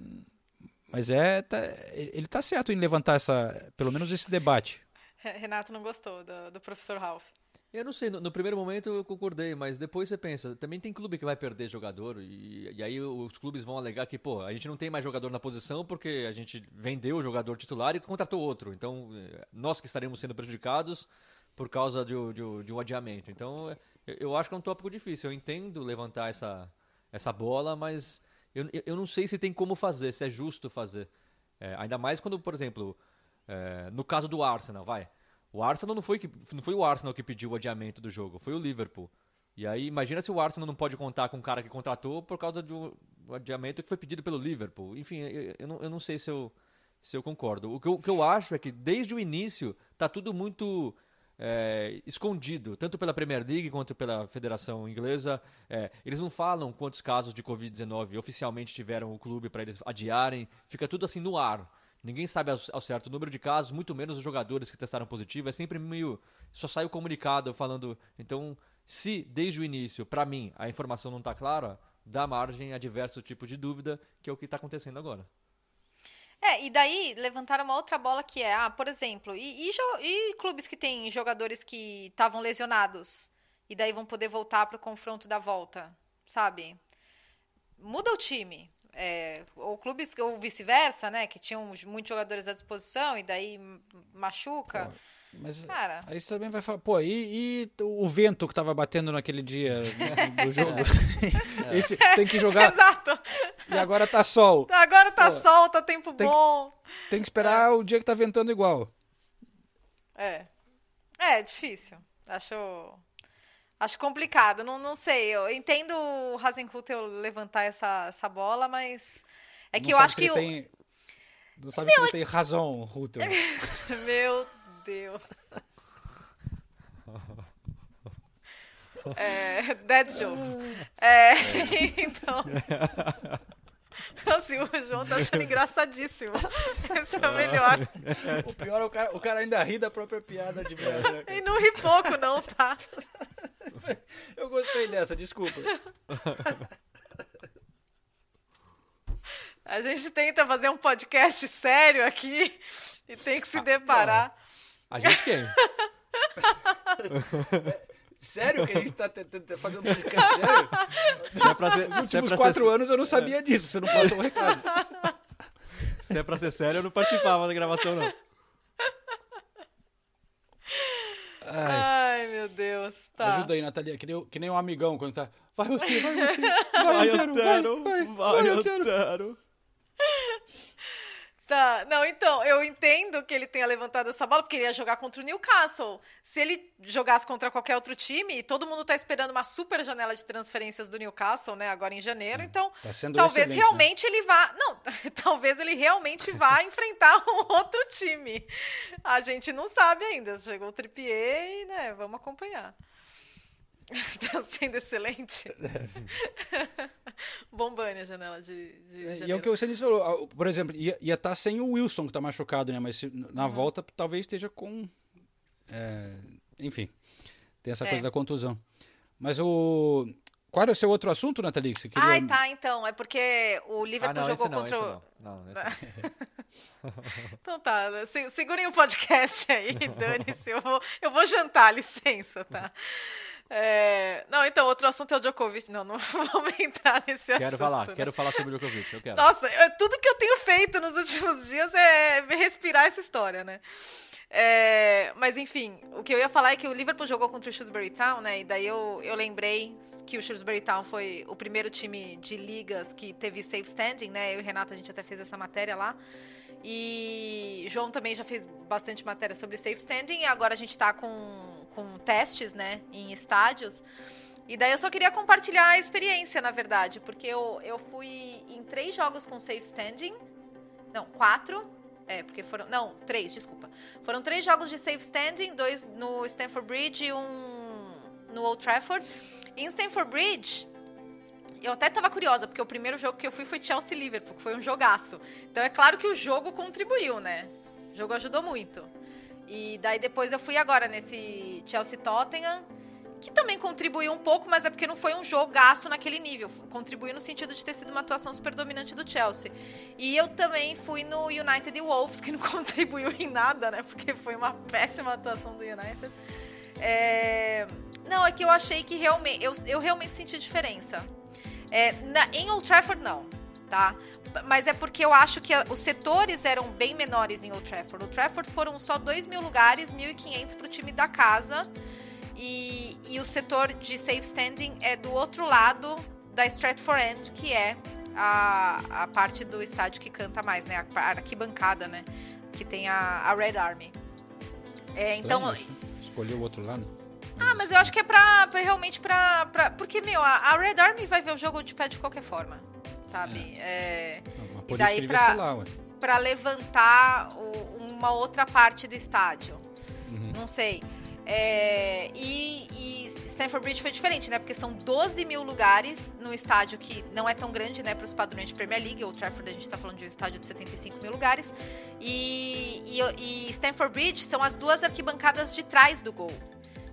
mas é. tá- ele tá certo em levantar essa, pelo menos esse debate. Renato não gostou do, do professor Ralph. Eu não sei, no, no primeiro momento eu concordei, mas depois você pensa, também tem clube que vai perder jogador e, e aí os clubes vão alegar que, pô, a gente não tem mais jogador na posição porque a gente vendeu o jogador titular e contratou outro. Então, eh, nós que estaremos sendo prejudicados por causa de, de de um adiamento. Então, eh, eu, acho que é um tópico difícil. Eu entendo levantar essa, essa bola, mas eu, eu- eu não sei se tem como fazer, se é justo fazer. É, ainda mais quando, por exemplo, é, no caso do Arsenal, vai. O Arsenal não foi, que, não foi o Arsenal que pediu o adiamento do jogo, foi o Liverpool. E aí, imagina se o Arsenal não pode contar com o cara que contratou por causa do adiamento que foi pedido pelo Liverpool. Enfim, eu, eu não, eu não sei se eu, se eu concordo. O que eu, que eu acho é que desde o início tá tudo muito é, escondido, tanto pela Premier League quanto pela Federação Inglesa. É, eles não falam quantos casos de Covid-19 oficialmente tiveram o clube para eles adiarem. Fica tudo assim no ar. Ninguém sabe ao, certo o número de casos, muito menos os jogadores que testaram positivo. É sempre meio. Só sai o comunicado falando. Então, se desde o início, para mim, a informação não está clara, dá margem a diversos tipos de dúvida, que é o que está acontecendo agora. É, e daí levantaram uma outra bola que é, ah, por exemplo, e, e e clubes que têm jogadores que estavam lesionados e daí vão poder voltar para o confronto da volta, sabe? Muda o time. É, ou clubes, ou vice-versa, né? Que tinham muitos jogadores à disposição e daí machuca. Mas Cara. aí você também vai falar, pô, e, e o vento que tava batendo naquele dia né, do jogo? Esse tem que jogar. Exato. E agora tá sol. Agora tá Pô, sol, tá tempo tem- bom. Tem que esperar o dia que tá ventando igual. É. É, difícil. Acho. Acho complicado. Não, não sei. Eu entendo o Hasenhutel levantar essa, essa bola, mas. É que Não eu sabe acho se que. ele o- tem- Não sabe se ele tem razão, Ruter. Meu Deus. É, dead jokes. É, então. Assim, o João tá achando engraçadíssimo. Esse é o melhor. O pior é o cara, o cara ainda ri da própria piada de merda. E não ri pouco, não, tá? Eu gostei dessa, desculpa. A gente tenta fazer um podcast sério aqui e tem que se deparar. A gente quem? Sério que a gente tá tentando fazer um podcast sério? Se é pra ser, Nos se é últimos pra quatro ser, anos eu não sabia disso, você não passou o recado. se é pra ser sério, eu não participava da gravação, não. Ai, meu Deus. Tá. Ajuda aí, Natalia, que nem, que nem um amigão quando tá. Vai você, vai você. Vai, Vai, Otero, Otero, vai, vai, vai, vai, Otero. Otero. Tá, não, então, eu entendo que ele tenha levantado essa bola, porque ele ia jogar contra o Newcastle. Se ele jogasse contra qualquer outro time, e todo mundo tá esperando uma super janela de transferências do Newcastle, né, agora em janeiro, então Tá talvez né? realmente ele vá. Não, talvez ele realmente vá enfrentar um outro time. A gente não sabe ainda. Chegou o Trippier e, né, vamos acompanhar. tá sendo excelente. Bombando a janela de, de É, E é o que você disse, falou, ah, por exemplo, ia estar sem o Wilson, que tá machucado, né? Mas se- na Uhum. volta talvez esteja com. é, enfim, tem essa É. coisa da contusão. Mas o. Qual era o seu outro assunto, Nathalie? Que queria... Ai, tá, então. É porque o Ah, Liverpool não, jogou esse não, contra esse o. não. Não, esse não. Então tá, se- segurem o podcast aí, dane-se. Eu vou, eu vou jantar, licença, tá? É, não, então, outro assunto é o Djokovic. Não, não vamos entrar nesse assunto. Quero falar, né? quero falar sobre o Djokovic, eu quero. Nossa, eu- tudo que eu tenho feito nos últimos dias é respirar essa história, né? É, mas enfim, o que eu ia falar é que o Liverpool jogou contra o Shrewsbury Town, né? E daí eu, eu lembrei que o Shrewsbury Town foi o primeiro time de ligas que teve safe standing, né? Eu e o Renato, a gente até fez essa matéria lá. E João também já fez bastante matéria sobre safe standing. E agora a gente tá com, com testes, né? Em estádios. E daí eu só queria compartilhar a experiência, na verdade, porque eu, eu fui em três jogos com safe standing. Não, quatro. É, porque foram. Não, três, desculpa. Foram três jogos de safe standing, dois no Stamford Bridge e um no Old Trafford. Em Stamford Bridge, eu até tava curiosa, porque o primeiro jogo que eu fui foi Chelsea Liverpool, que foi um jogaço. Então é claro que o jogo contribuiu, né? O jogo ajudou muito. E daí depois eu fui agora nesse Chelsea Tottenham, que também contribuiu um pouco, mas é porque não foi um jogaço naquele nível. Contribuiu no sentido de ter sido uma atuação super dominante do Chelsea. E eu também fui no United Wolves, que não contribuiu em nada, né? Porque foi uma péssima atuação do United. É... Não, é que eu achei que realmente. Eu, eu realmente senti diferença. É, na- em Old Trafford, não, tá? Mas é porque eu acho que os setores eram bem menores em Old Trafford. Old Trafford foram só 2 mil lugares, 1.500 para o time da casa. E, e o setor de safe standing é do outro lado da Stratford End, que é a, a parte do estádio que canta mais, né? A, a arquibancada, né? Que tem a, a Red Army. É, então, isso. Escolheu o outro lado? ah, mas eu acho que é pra, pra realmente pra, pra- Porque, meu, a, a Red Army vai ver o jogo de pé de qualquer forma, sabe? É, Não, mas E daí ser lá, pra levantar o- uma outra parte do estádio. Uhum. Não sei. É, e, e Stanford Bridge foi diferente, né? Porque são 12 mil lugares no estádio que não é tão grande, né? Para os padrões de Premier League. O Trafford a gente tá falando de um estádio de 75 mil lugares. E, e, e Stanford Bridge são as duas arquibancadas de trás do gol.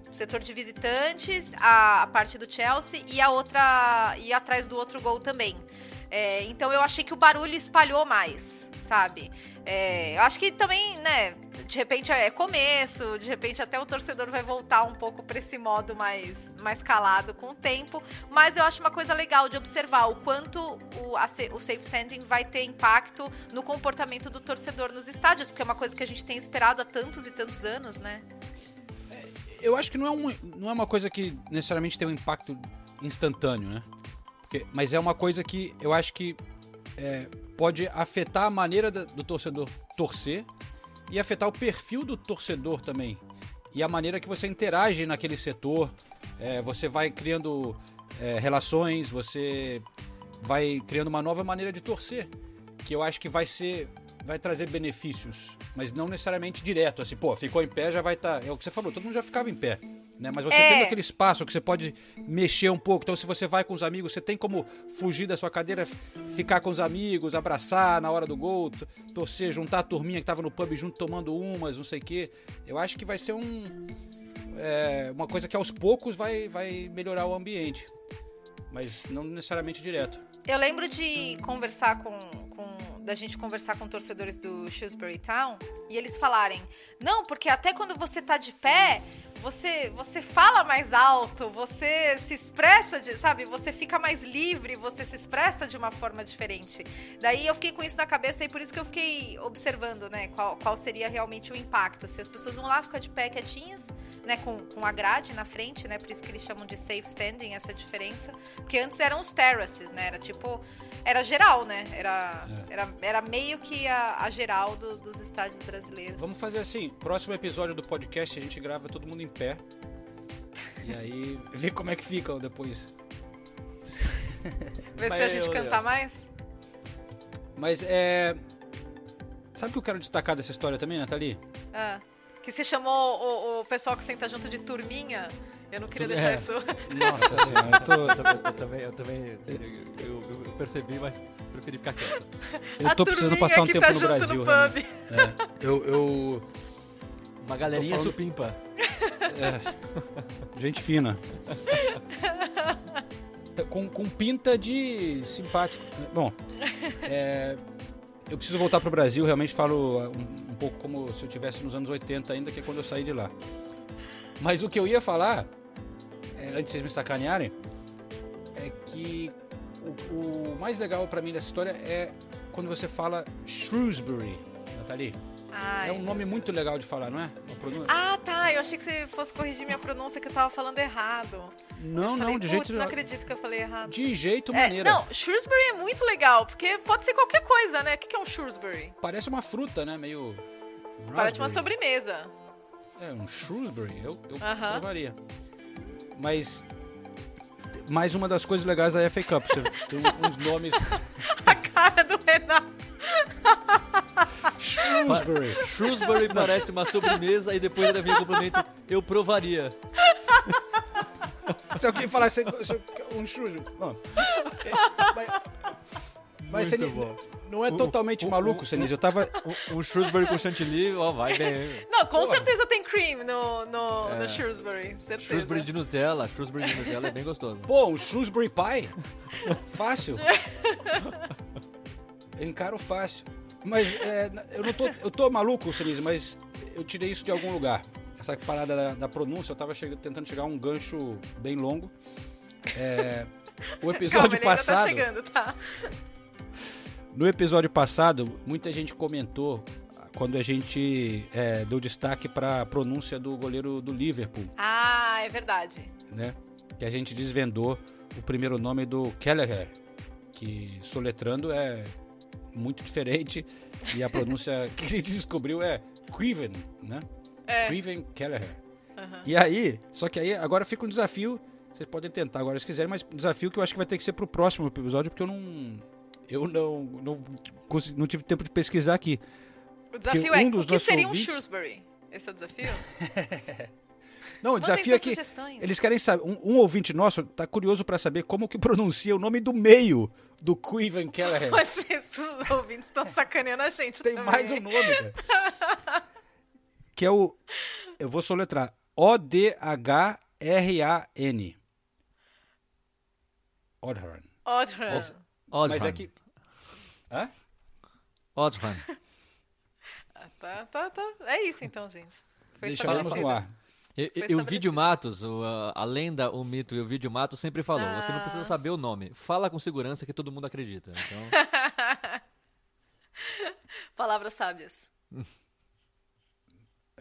O setor de visitantes, a, a parte do Chelsea e a outra. e atrás do outro gol também. É, então eu achei que o barulho espalhou mais, sabe? É, eu acho que também, né, de repente é começo, de repente até o torcedor vai voltar um pouco para esse modo mais, mais calado com o tempo, mas eu acho uma coisa legal de observar o quanto o, a o safe standing vai ter impacto no comportamento do torcedor nos estádios, porque é uma coisa que a gente tem esperado há tantos e tantos anos, né? Eu acho que não é, um, não é uma coisa que necessariamente tem um impacto instantâneo, né? Porque, mas é uma coisa que eu acho que é, pode afetar a maneira do torcedor torcer e afetar o perfil do torcedor também. E a maneira que você interage naquele setor. É, você vai criando é, relações, você vai criando uma nova maneira de torcer. Que eu acho que vai ser. Vai trazer benefícios, mas não necessariamente direto, assim, pô, ficou em pé, já vai estar. é o que você falou, todo mundo já ficava em pé. Né? Mas você É. tem aquele espaço que você pode mexer um pouco. Então, se você vai com os amigos, você tem como fugir da sua cadeira, ficar com os amigos, abraçar na hora do gol, torcer, juntar a turminha que tava no pub junto tomando umas, não sei o quê. Eu acho que vai ser um. é, uma coisa que aos poucos vai, vai melhorar o ambiente. Mas não necessariamente direto. Eu lembro de conversar com, com- da gente conversar com torcedores do Shrewsbury Town e eles falarem: "Não, porque até quando você tá de pé, você você fala mais alto, você se expressa, de, sabe? Você fica mais livre, você se expressa de uma forma diferente". Daí eu fiquei com isso na cabeça e por isso que eu fiquei observando, né, qual, qual seria realmente o impacto. Se as pessoas vão lá ficar de pé quietinhas, né, com, com a grade na frente, né, por isso que eles chamam de safe standing, essa diferença. Porque antes eram os terraces, né, era tipo, era geral, né, era, era, era meio que a, a geral do- dos estádios brasileiros. Vamos fazer assim: próximo episódio do podcast a gente grava todo mundo em pé. E aí, ver como é que fica depois. Ver se a gente cantar mais. Mas é. Sabe o que eu quero destacar dessa história também, Nathalie? Ah, que se chamou o, o pessoal que senta junto de turminha. Eu não queria deixar É. isso. Nossa senhora, eu tô. Eu também, eu também, eu, também eu, eu- eu percebi, mas preferi ficar quieto. Eu a tô precisando passar um tempo tá no Brasil. no pub. É, eu, eu. Uma galerinha falando- supimpa. Gente fina. Tá Com, com pinta de simpático. Bom, é, eu preciso voltar pro Brasil, realmente falo um, um pouco como se eu estivesse nos anos 80 ainda, que é quando eu saí de lá. Mas o que eu ia falar, é, antes de vocês me sacanearem, é que o, o mais legal pra mim dessa história é quando você fala Shrewsbury, Nathalie. Ai. É um nome muito legal de falar, não é? Ah, tá. Eu achei que você fosse corrigir minha pronúncia, que eu tava falando errado. Não, falei, não, de "Putz, jeito não acredito que eu falei errado. De jeito É, maneira. não, Shrewsbury é muito legal, porque pode ser qualquer coisa, né? O que é um Shrewsbury? Parece uma fruta, né? Meio. Parece uma raspberry. sobremesa. É, um Shrewsbury, eu, eu Aham. provaria. Mas. Mais uma das coisas legais da FA Cup. Você tem uns nomes. A cara do Renato. Shrewsbury. Shrewsbury parece uma sobremesa e depois da minha complemento eu provaria. Se alguém falasse se- um Shrewsbury. Não. Mas Muito Senise, bom. não é totalmente maluco, Senise. Eu tava. Um, Shrewsbury com chantilly, ó, vai bem. Não, com certeza tem cream no, no, É. no Shrewsbury. Certeza. Shrewsbury de Nutella, Shrewsbury de Nutella é bem gostoso. Pô, um Shrewsbury Pie? Fácil. Eu encaro fácil. Mas é, eu não tô. Eu tô maluco, Senise, mas eu tirei isso de algum lugar. Essa parada da, da pronúncia, eu tava chega- tentando chegar a um gancho bem longo. É, o Calma, episódio ele ainda tá passado. chegando, tá? No episódio passado, muita gente comentou quando a gente é, deu destaque para a pronúncia do goleiro do Liverpool, Ah, é verdade. né? Que a gente desvendou o primeiro nome do Kelleher, que soletrando é muito diferente e a pronúncia que a gente descobriu é Quiven, né? É. Quiven Kelleher. Aham. E aí, só que aí agora fica um desafio, vocês podem tentar agora se quiserem, mas um desafio que eu acho que vai ter que ser pro próximo episódio, porque eu não eu não não, não tive tempo de pesquisar aqui. O desafio um é, o que seria um ouvintes- Shrewsbury? Esse é o desafio? Não, o desafio é que sugestões. eles querem saber, um, um ouvinte nosso tá curioso para saber como que pronuncia o nome do meio do Quiven Kelleher. Mas os ouvintes estão sacaneando a gente Tem também. mais um nome, cara. que é o eu vou soletrar. Odhran. Odran. Mas- Odran. Mas é que Hã? Odran. Tá, tá, tá. É isso então, gente. Foi Deixamos estabelecido. no ar. E, e- e o. Vídeo Matos, o, a, a lenda, o mito e o Vídeo Matos sempre falou: você não precisa Ah. saber o nome, fala com segurança que todo mundo acredita. Então, Palavras sábias.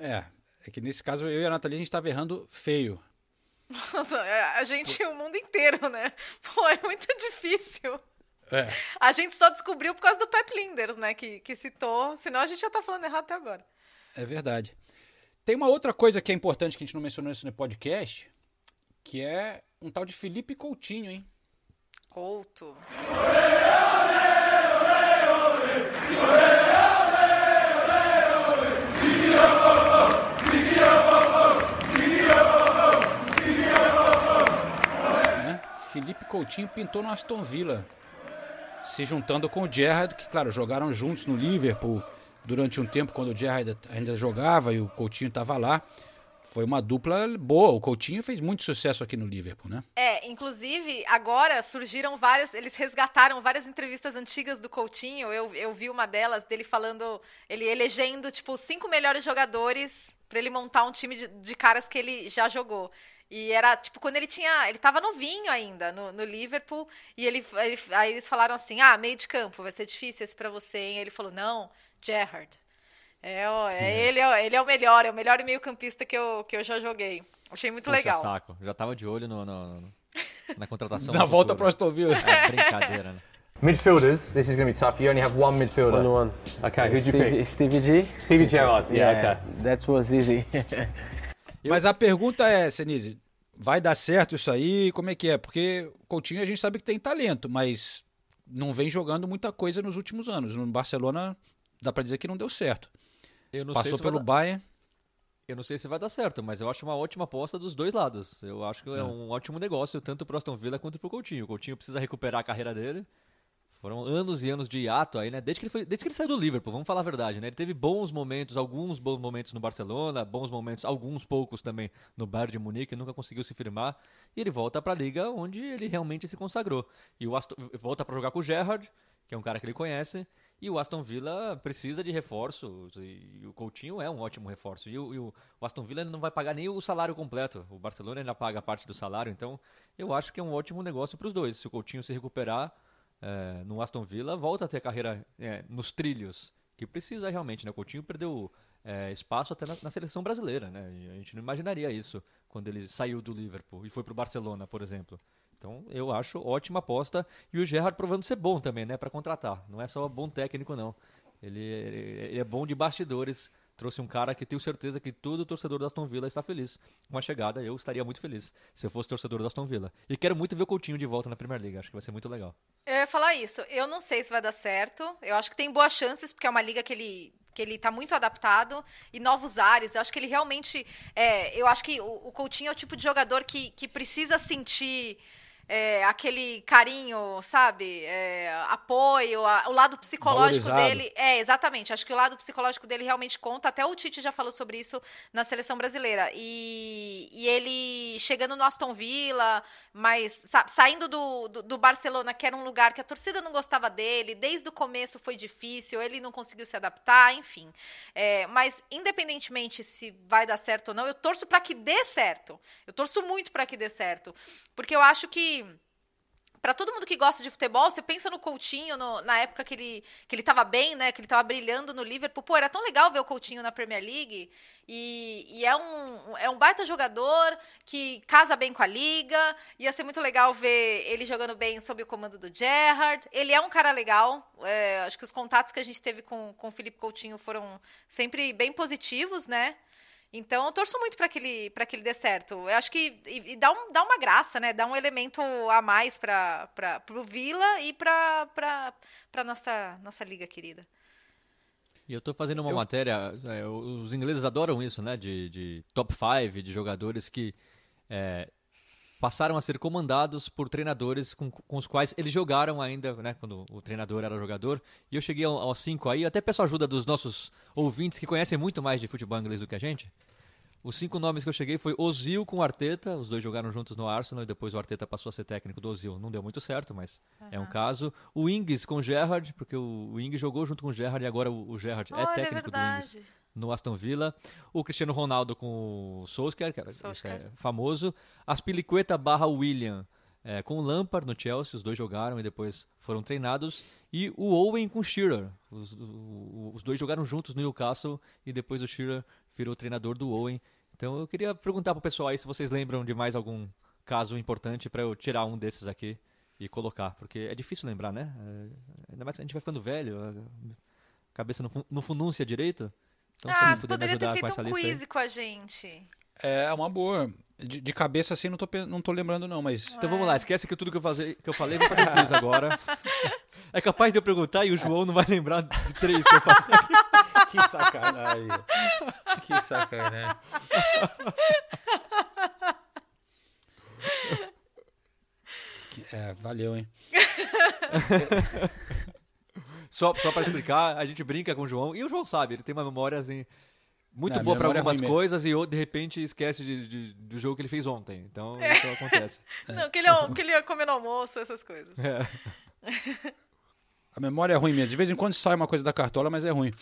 É, é que nesse caso eu e a Nathalie a gente tava errando feio. Nossa, é, a gente, o mundo inteiro, né? Pô, é muito difícil. É. A gente só descobriu por causa do Pep Linders, né? Que, que citou, senão a gente já tá falando errado até agora. É verdade. Tem uma outra coisa que é importante que a gente não mencionou nesse podcast, que é um tal de Felipe Coutinho, hein? Couto. Né? Felipe Coutinho pintou no Aston Villa se juntando com o Gerrard, que claro, jogaram juntos no Liverpool durante um tempo quando o Gerrard ainda jogava e o Coutinho estava lá. Foi uma dupla boa. O Coutinho fez muito sucesso aqui no Liverpool, né? É, inclusive, agora surgiram várias. Eles resgataram várias entrevistas antigas do Coutinho. Eu, eu vi uma delas dele falando. Ele elegendo, tipo, os cinco melhores jogadores para ele montar um time de, de, caras que ele já jogou. E era, tipo, quando ele tinha. Ele tava novinho ainda no, no Liverpool. E ele, ele, aí eles falaram assim: ah, meio de campo, vai ser difícil esse pra você, hein? Ele falou: não, Gerrard. É, ó, é, ele, é, ele é o melhor, é o melhor meio-campista que eu, que eu já joguei. Achei muito Puxa legal. saco. Já tava de olho no, no, no na contratação. Na volta pro Aston Villa. É, brincadeira, né? Midfielders, this is going to be tough. You only have one midfielder. Only one. Okay, who'd you Stevie, pick? Stevie G. Stevie Gerrard. Yeah, Yeah, okay. that was easy. Mas a pergunta é, Senise, vai dar certo isso aí? Como é que é? Porque o Coutinho a gente sabe que tem talento, mas não vem jogando muita coisa nos últimos anos. No Barcelona dá pra dizer que não deu certo. Eu não Passou sei se pelo dar... Bayern. Eu não sei se vai dar certo, mas eu acho uma ótima aposta dos dois lados. Eu acho que é, É. um ótimo negócio, tanto pro Aston Villa quanto pro Coutinho. O Coutinho precisa recuperar a carreira dele. Foram anos e anos de hiato aí, né? Desde que ele, foi, desde que ele saiu do Liverpool, vamos falar a verdade, né? Ele teve bons momentos, alguns bons momentos no Barcelona, bons momentos, alguns poucos também no Bayern de Munique, nunca conseguiu se firmar. E ele volta pra liga onde ele realmente se consagrou. E o Aston, volta pra jogar com o Gerrard, que é um cara que ele conhece. E o Aston Villa precisa de reforços. E o Coutinho é um ótimo reforço. E o, e o- Aston Villa não vai pagar nem o salário completo. O Barcelona ainda paga parte do salário. Então, eu acho que é um ótimo negócio para os dois. Se o Coutinho se recuperar é, no Aston Villa, volta a ter carreira é, nos trilhos. Que precisa realmente, né? O Coutinho perdeu é, espaço até na, na seleção brasileira, né? A gente não imaginaria isso quando ele saiu do Liverpool e foi para o Barcelona, por exemplo. Então, eu acho ótima aposta. E o Gerrard provando ser bom também, né? Para contratar. Não é só bom técnico, não. Ele, ele- ele é bom de bastidores. Trouxe um cara que tenho certeza que todo torcedor do Aston Villa está feliz com a chegada. Eu estaria muito feliz se eu fosse torcedor do Aston Villa. E quero muito ver o Coutinho de volta na Premier League. Acho que vai ser muito legal. Eu ia falar isso. Eu não sei se vai dar certo. Eu acho que tem boas chances, porque é uma liga que ele que ele tá muito adaptado e novos ares. Eu acho que ele realmente. é, eu acho que o, o Coutinho é o tipo de jogador que, que precisa sentir. É, aquele carinho, sabe? É, apoio, a- o lado psicológico Valorizado. dele. É, exatamente. Acho que o lado psicológico dele realmente conta. Até o Tite já falou sobre isso na seleção brasileira. E, e ele chegando no Aston Villa, mas sabe, saindo do, do, do Barcelona, que era um lugar que a torcida não gostava dele, desde o começo foi difícil, ele não conseguiu se adaptar, enfim. É, mas, independentemente se vai dar certo ou não, eu torço para que dê certo. Eu torço muito para que dê certo. Porque eu acho que. Pra todo mundo que gosta de futebol, você pensa no Coutinho no- na época que ele, que ele tava bem, né? Que ele tava brilhando no Liverpool. Pô, era tão legal ver o Coutinho na Premier League. E, e é, um, é um baita jogador que casa bem com a liga. Ia ser muito legal ver ele jogando bem sob o comando do Gerrard. Ele é um cara legal. é, acho que os contatos que a gente teve com, com o Felipe Coutinho foram sempre bem positivos, né? Então, eu torço muito para que, ele, que ele dê certo. Eu acho que. E, e dá, um, dá uma graça, né? Dá um elemento a mais para o Vila e para a nossa, nossa liga querida. E eu tô fazendo uma matéria, é, os ingleses adoram isso, né? De, de top 5, de jogadores que é, passaram a ser comandados por treinadores com, com os quais eles jogaram ainda, né? Quando o treinador era jogador. E eu cheguei ao- aos cinco aí, até peço ajuda dos nossos ouvintes que conhecem muito mais de futebol inglês do que a gente. Os cinco nomes que eu cheguei foi Ozil com Arteta, os dois jogaram juntos no Arsenal e depois o Arteta passou a ser técnico do Ozil. Não deu muito certo, mas é um caso. O Ings com o Gerrard, porque o, o Ings jogou junto com o Gerrard e agora o, o Gerrard é Olha, é técnico do Ings. No Aston Villa. O Cristiano Ronaldo com o Solskjaer, que era, isso Solskjaer. é famoso. Aspilicueta barra William é, com o Lampard no Chelsea, os dois jogaram e depois foram treinados. E o Owen com o Shearer. Os, o- os dois jogaram juntos no Newcastle e depois o Shearer virou treinador do Owen. Então eu queria perguntar pro pessoal aí se vocês lembram de mais algum caso importante para eu tirar um desses aqui e colocar, porque é difícil lembrar, né? É, ainda mais que a gente vai ficando velho, a cabeça não, não fununcia direito. Então, ah, você poderia ter feito um lista aí. quiz com a gente. É uma boa. De, de cabeça assim, não tô, não tô lembrando, não, mas. Então vamos lá, esquece que tudo que eu, fazer, que eu falei, vou fazer quiz agora. É capaz de eu perguntar e o João não vai lembrar de três que eu falei. Que sacanagem. que sacanagem. Que- é, Valeu, hein? Só, só pra explicar, a gente brinca com o João, e o João sabe, ele tem uma memória assim. Muito Não, boa memória é algumas mesmo. coisas e de repente esquece de, de- do jogo que ele fez ontem. Então isso acontece. Não, que ele, ia- que ele ia comer no almoço, essas coisas. A memória é ruim mesmo. De vez em quando sai uma coisa da cartola, mas é ruim.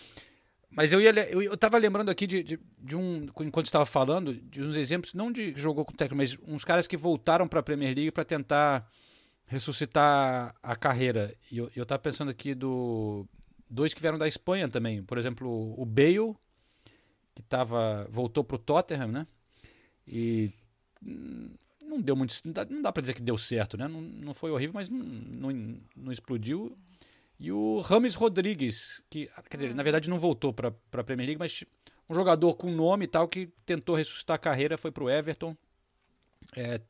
Mas eu ia eu, eu tava lembrando aqui de, de, de um. Enquanto estava falando, de uns exemplos, não de jogou com técnico, mas uns caras que voltaram para a Premier League para tentar ressuscitar a carreira. E eu, eu tava pensando aqui do. Dois que vieram da Espanha também. Por exemplo, o Bale, que tava, voltou pro Tottenham, né? E hum, não deu muito. Não dá, para dizer que deu certo, né? Não, não foi horrível, mas não, não, não explodiu. E o Rames Rodrigues, que, quer dizer, na verdade não voltou para a Premier League, mas um jogador com nome e tal que tentou ressuscitar a carreira, foi pro Everton. É,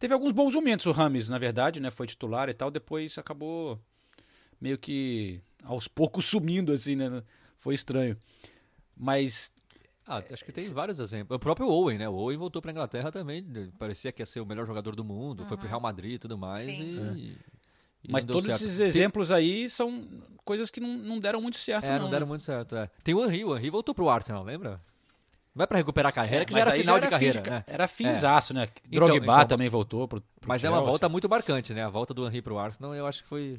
teve alguns bons momentos o Rames, na verdade, né? Foi titular e tal, depois acabou meio que aos poucos sumindo, assim, né? Foi estranho. Mas Ah, acho que tem vários exemplos. O próprio Owen, né? O Owen voltou pra Inglaterra também. Parecia que ia ser o melhor jogador do mundo. Foi pro Real Madrid e tudo mais. Sim. E, e Mas todos certo. esses Tem- exemplos aí são coisas que não, não deram muito certo, É, não. não deram né? muito certo. É. Tem o Henry. O Henry voltou pro Arsenal, lembra? Não é pra recuperar a carreira, que já era final de fim carreira, ca- né? Era finzaço, né? Então- Drogba então, também voltou pro, pro Mas é uma Chelsea. volta muito marcante, né? A volta do Henry pro Arsenal, eu acho que foi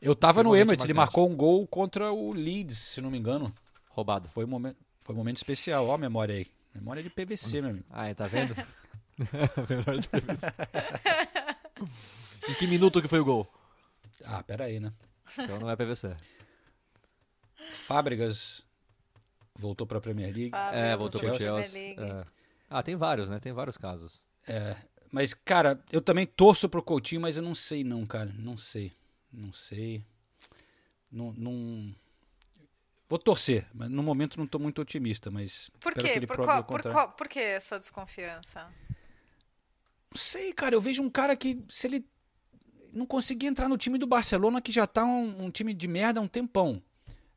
Eu tava Foi no Emirates, ele marcou um gol contra o Leeds, se não me engano. roubado. Foi um momento, foi um momento especial. Ó a memória aí. Memória de PVC, meu amigo. Ah, é, tá vendo? Melhor de PVC. em que minuto que foi o gol? Ah, pera aí, né? Então não é PVC. Fábricas voltou pra Premier League. Fábricas É, voltou Premier Chelsea. League. É. Ah, tem vários, né? Tem vários casos. Mas, cara, eu também torço pro Coutinho, mas eu não sei não, cara. Não sei. Não sei. Não... não... Vou torcer, mas no momento não tô muito otimista, mas Por quê? ele Por, prove qual, por, qual, por que a sua desconfiança? Não sei, cara. Eu vejo um cara que, se ele não conseguir entrar no time do Barcelona, que já tá um, um time de merda há um tempão.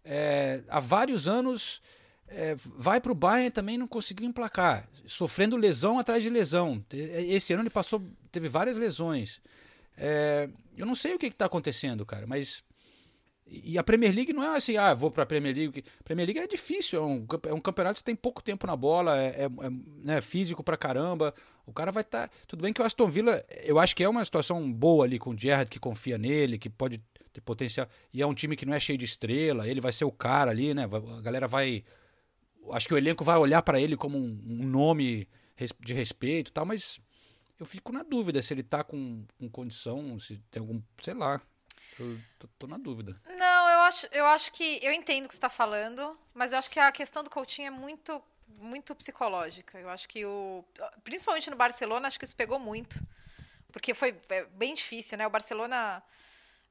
É, há vários anos é, vai pro Bayern também não conseguiu emplacar, sofrendo lesão atrás de lesão. Te- Esse ano ele passou, teve várias lesões. É, eu não sei o que está acontecendo, cara, mas e a Premier League não é assim, ah, vou pra Premier League. Premier League é difícil, é um, é um campeonato que tem pouco tempo na bola, é, é- é, né, físico pra caramba. O cara vai estar. Tudo bem que o Aston Villa, eu acho que é uma situação boa ali com o Gerrard, que confia nele, que pode ter potencial. E é um time que não é cheio de estrela, ele vai ser o cara ali, né? A galera vai. Acho que o elenco vai olhar pra ele como um, um nome de respeito e tal, mas eu fico na dúvida se ele tá com, com condição, se tem algum. sei lá. Eu tô, tô na dúvida. Não, eu acho, eu acho que. Eu entendo o que você está falando, mas eu acho que a questão do Coutinho é muito, muito psicológica. Eu acho que o. Principalmente no Barcelona, acho que isso pegou muito. Porque foi é, bem difícil, né? O Barcelona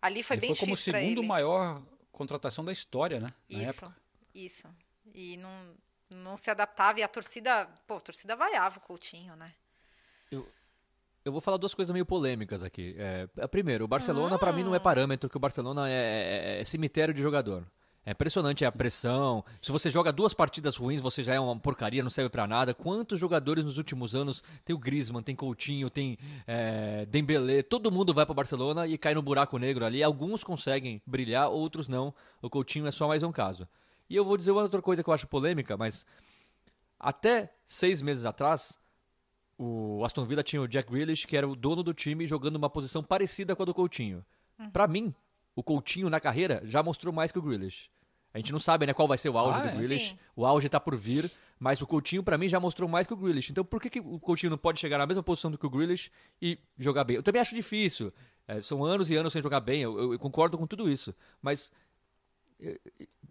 ali foi ele bem foi como o difícil pra segundo maior contratação da história, né? Na Isso, época. isso. E não, não se adaptava. E a torcida. Pô, a torcida vaiava o Coutinho, né? Eu vou falar duas coisas meio polêmicas aqui. É, é, primeiro, o Barcelona pra mim não é parâmetro, que o Barcelona é, é- é cemitério de jogador. É impressionante a pressão. Se você joga duas partidas ruins, você já é uma porcaria, não serve pra nada. Quantos jogadores nos últimos anos tem o Griezmann, tem Coutinho, tem é, Dembélé, todo mundo vai pro Barcelona e cai no buraco negro ali. Alguns conseguem brilhar, outros não. O Coutinho é só mais um caso. E eu vou dizer outra coisa que eu acho polêmica, mas até seis meses atrás, o Aston Villa tinha o Jack Grealish, que era o dono do time, jogando uma posição parecida com a do Coutinho. Pra mim, o Coutinho na carreira já mostrou mais que o Grealish. A gente não sabe né, qual vai ser o auge Ah, do? Grealish. Sim. O auge tá por vir, mas o Coutinho pra mim já mostrou mais que o Grealish. Então por que, que o Coutinho não pode chegar na mesma posição do que o Grealish e jogar bem? Eu também acho difícil. É, são anos e anos sem jogar bem, eu, eu- eu concordo com tudo isso. Mas é,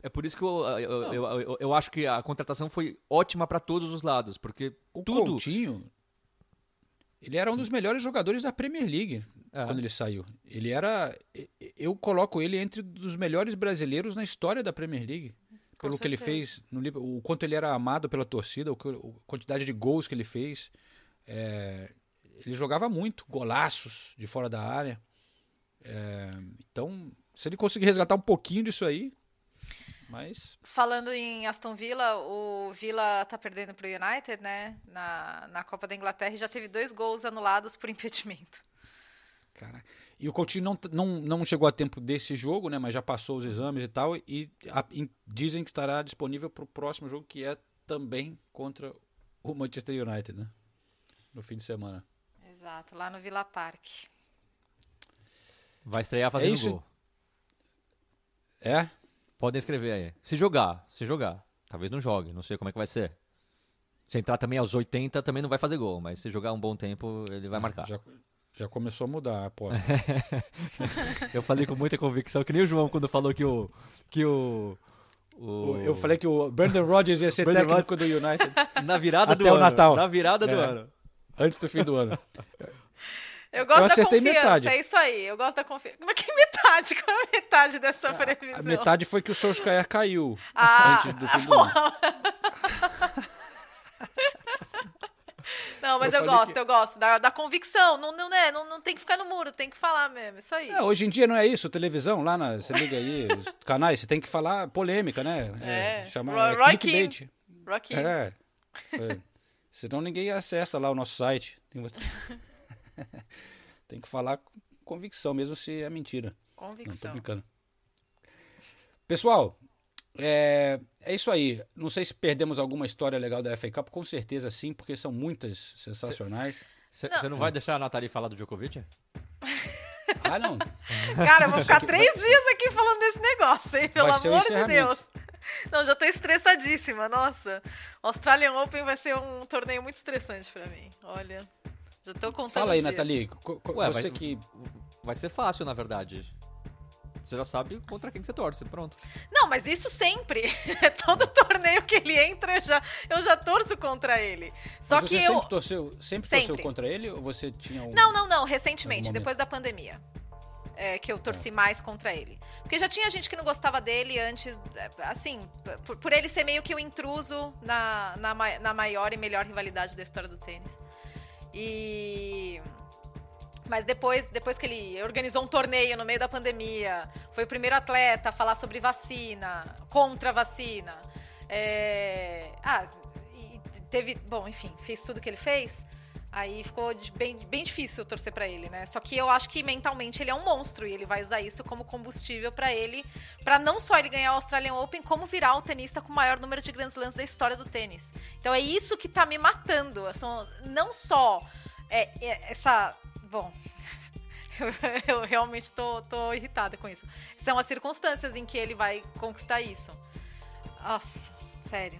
é por isso que eu, eu, eu, eu- eu acho que a contratação foi ótima pra todos os lados, porque O tudo Coutinho, ele era um dos melhores jogadores da Premier League É. quando ele saiu. Ele era, eu coloco ele entre os melhores brasileiros na história da Premier League. Com Pelo que ele certeza. fez, no, Liverpool, o quanto ele era amado pela torcida, a quantidade de gols que ele fez. É, ele jogava muito, golaços de fora da área. É, então, se ele conseguir resgatar um pouquinho disso aí, mas Falando em Aston Villa, o Villa tá perdendo pro United, né? Na, na Copa da Inglaterra e já teve dois gols anulados por impedimento. Cara, E o Coutinho não, não, não chegou a tempo desse jogo, né? Mas já passou os exames e tal. E a- em- dizem que estará disponível para o próximo jogo, que é também contra o Manchester United, né? No fim de semana. Exato, lá no Villa Park. Vai estrear fazendo É isso. gol. É? Podem escrever aí. Se jogar, se jogar. Talvez não jogue, não sei como é que vai ser. Se entrar também aos 80, também não vai fazer gol, mas se jogar um bom tempo, ele vai marcar. Já, já começou a mudar a aposta. Eu falei com muita convicção, que nem o João quando falou que o. Que o, o- Eu falei que o Brandon Rodgers ia ser técnico do United Na virada do até o ano. Natal. Na virada do É. ano. antes do fim do ano. Eu gosto Eu da confiança, metade. é isso aí. Eu gosto da confiança. Como é que metade? Qual é a metade dessa previsão? A metade foi que o Solskjaer caiu Ah, antes do fim do ano. Não, mas Eu eu, gosto, que- eu gosto da, da convicção. Não, não, né, não, não tem que ficar no muro, tem que falar mesmo. Isso aí. É, hoje em dia não é isso, televisão, lá na, você liga aí, os canais, você tem que falar polêmica, né? É. chamar Roy- é Roy clickbait. Rocky. É. é. Senão ninguém acessa lá o nosso site. Tem, tem que falar com convicção, mesmo se é mentira. Não, tô Convicção. brincando. Pessoal, é, é isso aí. Não sei se perdemos alguma história legal da FA Cup, com certeza sim, porque são muitas sensacionais. Você Não. não. vai deixar a Nathalie falar do Djokovic? Ah, não. Cara, eu vou ficar três dias aqui falando desse negócio, hein? Pelo amor de. Deus. Não, já tô estressadíssima, nossa. O Australian Open vai ser um torneio muito estressante pra mim. Olha, já tô contando Fala aí, dias. Nathalie. co- co- Ué, você vai- que. Vai ser fácil, na verdade. Você já sabe contra quem você torce, pronto. Não, mas isso sempre. Todo torneio que ele entra, eu já, eu já torço contra ele. Só Mas que você eu. sempre torceu, sempre torceu Sempre. contra ele ou você tinha um. Não, não, não, recentemente, depois da pandemia. É, que eu torci mais contra ele. Porque já tinha gente que não gostava dele antes, é, assim, por, por ele ser meio que o intruso na, na, na maior e melhor rivalidade da história do tênis. E. Mas depois, depois que ele organizou um torneio no meio da pandemia, foi o primeiro atleta a falar sobre vacina, contra vacina. É, Ah, teve. Bom, enfim, fez tudo que ele fez. Aí ficou bem, bem difícil torcer pra ele, né? Só que eu acho que mentalmente ele é um monstro e ele vai usar isso como combustível pra ele, Pra não só ele ganhar o Australian Open, como virar o tenista com o maior número de Grand Slams da história do tênis. Então é isso que tá me matando. São, não só é, é, essa. Bom. Eu, eu realmente tô, tô irritada com isso. São as circunstâncias em que ele vai conquistar isso. Nossa, sério.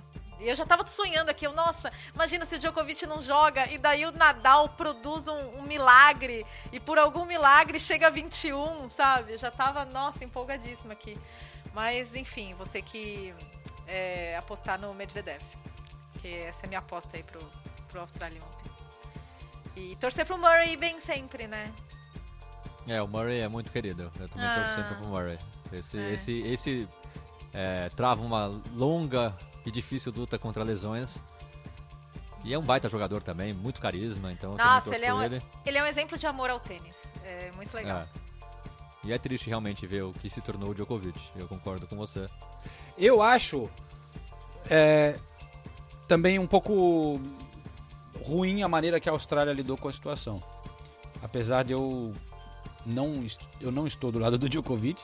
Eu já tava sonhando aqui, eu, nossa, imagina se o Djokovic não joga e daí o Nadal produz um, um milagre e por algum milagre chega a 21, sabe? Eu já tava, nossa, empolgadíssima aqui. Mas, enfim, vou ter que é, apostar no Medvedev. Que essa é a minha aposta aí pro, pro Australian Open. E torcer pro Murray bem sempre, né? É, o Murray é muito querido. Eu também torço Ah. sempre pro Murray. Esse, É. esse, esse é, trava uma longa e difícil luta contra lesões. E é um baita jogador também, muito carisma, então Nossa, ele é, um, ele. ele é um exemplo de amor ao tênis. É muito legal. É. E é triste realmente ver o que se tornou o Djokovic. Eu concordo com você. Eu acho é, também um pouco ruim a maneira que a Austrália lidou com a situação. Apesar de eu não, eu não estou do lado do Djokovic,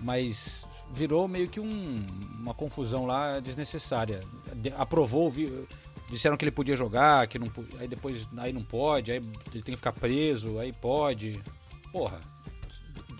mas virou meio que um- uma confusão lá desnecessária. De- aprovou, vi- disseram que ele podia jogar, que não, aí depois aí não pode, aí ele tem que ficar preso, aí pode. Porra,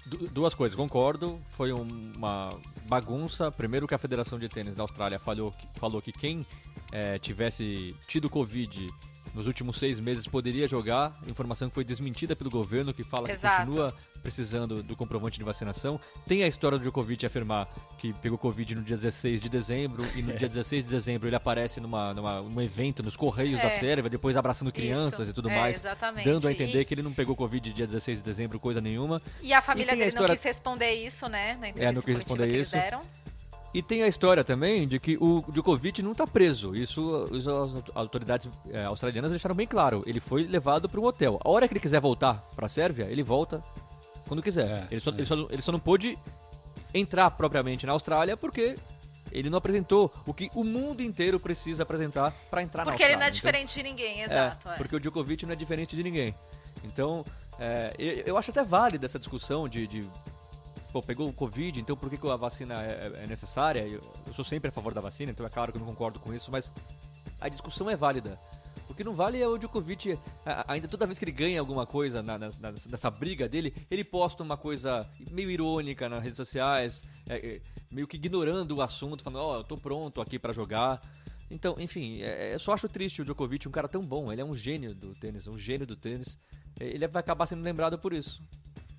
Du- duas coisas, concordo. Foi um- uma bagunça. Primeiro que a Federação de Tênis da Austrália falou que, falou que quem eh, tivesse tido Covid nos últimos seis meses poderia jogar. Informação que foi desmentida pelo governo, que fala Exato. que continua precisando do comprovante de vacinação. Tem a história do Djokovic afirmar que pegou Covid no dia 16 de dezembro e no dia 16 de dezembro ele aparece numa, numa um evento nos Correios da É. Sérvia, depois abraçando crianças Isso. e tudo É, mais, exatamente. dando a entender E- que ele não pegou Covid dia 16 de dezembro, coisa nenhuma. E a família a dele história- não quis responder isso, né? Na entrevista É, não quis responder que eles isso. deram. E tem a história também de que o Djokovic não está preso. Isso as autoridades eh, australianas deixaram bem claro. Ele foi levado para um hotel. A hora que ele quiser voltar para a Sérvia, ele volta quando quiser. É, ele, só, é. ele, só, ele só não pôde entrar propriamente na Austrália porque ele não apresentou o que o mundo inteiro precisa apresentar para entrar Porque na ele Austrália. não é Então, diferente de ninguém, exato. é. porque o Djokovic não é diferente de ninguém. Então, É, eu, eu acho até válida essa discussão de, de pô, pegou o Covid, então por que, que a vacina é, é necessária? Eu, eu, sou sempre a favor da vacina, então é claro que eu não concordo com isso, mas a discussão é válida. O que não vale é o Djokovic, ainda toda vez que ele ganha alguma coisa na, nessa briga dele, ele posta uma coisa meio irônica nas redes sociais, é, é, meio que ignorando o assunto, falando, ó, oh, eu tô pronto aqui para jogar. Então, enfim, é, eu só acho triste o Djokovic, um cara tão bom, ele é um gênio do tênis, um gênio do tênis. Ele vai acabar sendo lembrado por isso.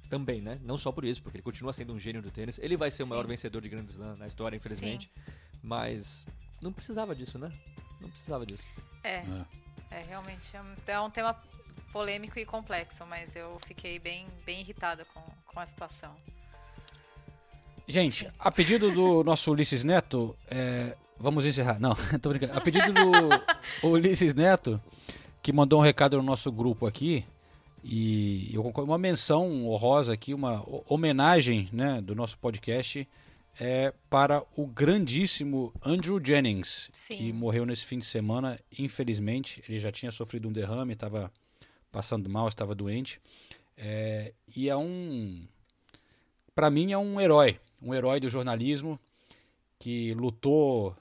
Também, né? Não só por isso, porque ele continua sendo um gênio do tênis. Ele vai ser o maior vencedor de Grand Slam na história, infelizmente. Sim. Mas não precisava disso, né? Não precisava disso. É. É, é realmente. É um, é um tema polêmico e complexo, mas eu fiquei bem, bem irritada com, com a situação. Gente, a pedido do nosso Ulisses Neto, é, vamos encerrar. Não, tô brincando. A pedido do Ulisses Neto, que mandou um recado no nosso grupo aqui, e eu concordo, uma menção honrosa aqui, uma homenagem né, do nosso podcast é para o grandíssimo Andrew Jennings, Sim. que morreu nesse fim de semana, infelizmente. Ele já tinha sofrido um derrame, estava passando mal, estava doente. É, e é um. Para mim, é um herói, um herói do jornalismo que lutou,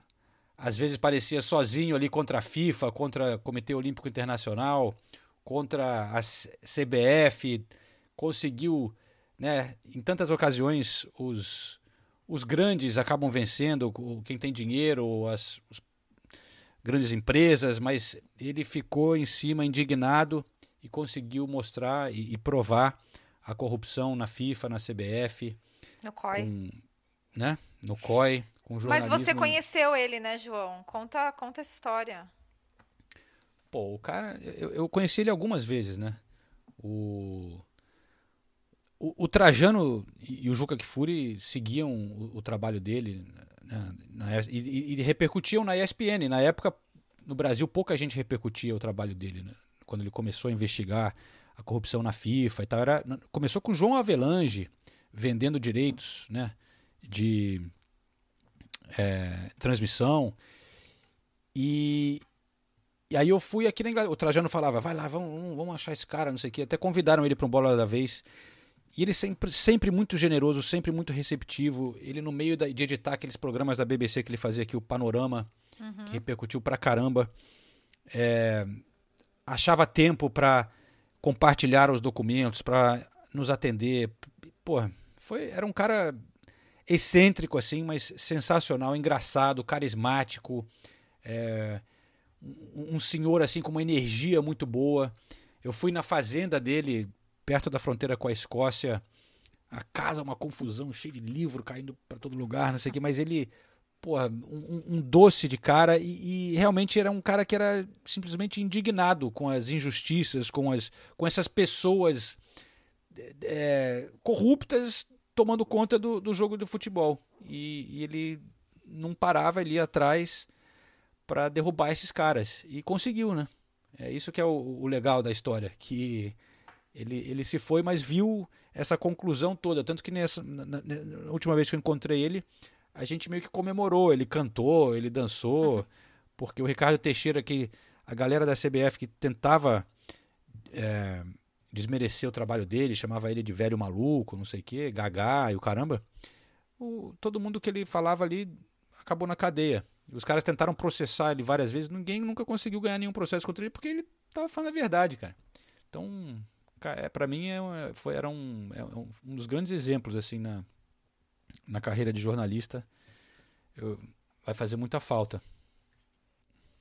às vezes parecia sozinho ali contra a FIFA, contra o Comitê Olímpico Internacional contra a CBF, conseguiu, né, em tantas ocasiões os, os grandes acabam vencendo, quem tem dinheiro, as, as grandes empresas, mas ele ficou em cima indignado e conseguiu mostrar e, e provar a corrupção na FIFA, na CBF, no COI, com, né, no COI, com Mas você conheceu ele, né, João? Conta, conta essa história. Pô, o cara, eu, eu conheci ele algumas vezes, né? O, o, o Trajano e, o Juca Kfouri seguiam o, o trabalho dele né, na, e, e, repercutiam na ESPN. Na época, no Brasil, pouca gente repercutia o trabalho dele, né? Quando ele começou a investigar a corrupção na FIFA e tal. Era, começou com João Avelange vendendo direitos né, de é, transmissão. E, e aí eu fui aqui na Inglaterra. O Trajano falava, vai lá, vamos, vamos achar esse cara, não sei o quê. Até convidaram ele para um bola da vez. E ele sempre, sempre muito generoso, sempre muito receptivo. Ele, no meio da, de editar aqueles programas da BBC que ele fazia aqui, o Panorama, uhum. que repercutiu pra caramba, é, achava tempo para compartilhar os documentos, para nos atender. Pô, foi, era um cara excêntrico, assim, mas sensacional, engraçado, carismático. É, um senhor assim com uma energia muito boa. Eu fui na fazenda dele, perto da fronteira com a Escócia. A casa, uma confusão, cheio de livro caindo para todo lugar, não sei o que, mas ele, porra, um, um doce de cara e, e, realmente era um cara que era simplesmente indignado com as injustiças, com, as, com essas pessoas é, corruptas tomando conta do, do jogo de futebol. E, e ele não parava, ia atrás para derrubar esses caras. E conseguiu, né? É isso que é o, o, legal da história, que ele, ele se foi, mas viu essa conclusão toda. Tanto que nessa, na, na, última vez que eu encontrei ele, a gente meio que comemorou. Ele cantou, ele dançou, uhum. porque o Ricardo Teixeira, que a galera da CBF que tentava é, desmerecer o trabalho dele, chamava ele de velho maluco, não sei o quê, gagá e o caramba. O, todo mundo que ele falava ali acabou na cadeia. Os caras tentaram processar ele várias vezes, ninguém nunca conseguiu ganhar nenhum processo contra ele porque ele tava falando a verdade, cara. Então, é, para mim, é, foi, era um, é um dos grandes exemplos assim na, na carreira de jornalista. Eu, vai fazer muita falta.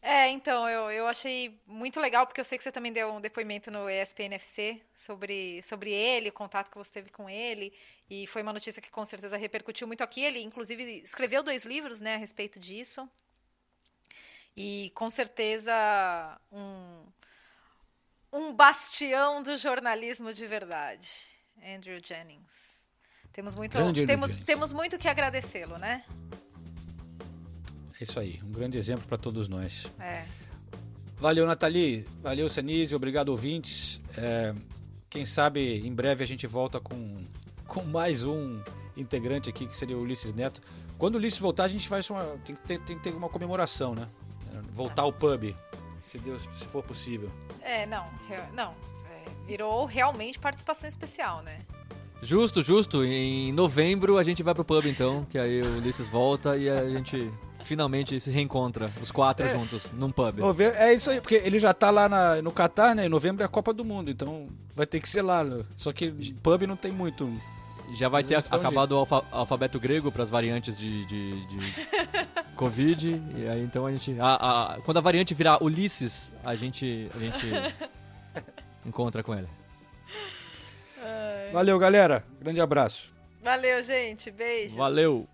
É, então, eu, eu achei muito legal, porque eu sei que você também deu um depoimento no ESPNFC sobre, sobre ele, o contato que você teve com ele, e foi uma notícia que com certeza repercutiu muito aqui. Ele, inclusive, escreveu dois livros né, a respeito disso. E com certeza um, um bastião do jornalismo de verdade, Andrew Jennings. Temos muito, temos, temos muito que agradecê-lo, né? É isso aí, um grande exemplo para todos nós. É. Valeu, Nathalie. Valeu, Senise. Obrigado, ouvintes. É, quem sabe em breve a gente volta com, com mais um integrante aqui, que seria o Ulisses Neto. Quando o Ulisses voltar, a gente faz uma. Tem que ter, tem que ter uma comemoração, né? Voltar ao pub, se Deus, se for possível. É, não, não. É, Virou realmente participação especial, né? Justo, justo. Em novembro a gente vai pro pub então, que aí o Ulisses volta e a gente finalmente se reencontra, os quatro juntos, num pub. Nove- É isso aí, porque ele já tá lá na- no Catar, né? Em novembro é a Copa do Mundo, então vai ter que ser lá. né? Só que pub não tem muito. Já vai ter dá um acabado o alfa- alfabeto grego para as variantes de, de, de Covid. E aí então a gente. a- a- quando a variante virar Ulisses, a gente, a gente encontra com ele. Valeu, galera. Grande abraço. Valeu, gente. Beijo. Valeu!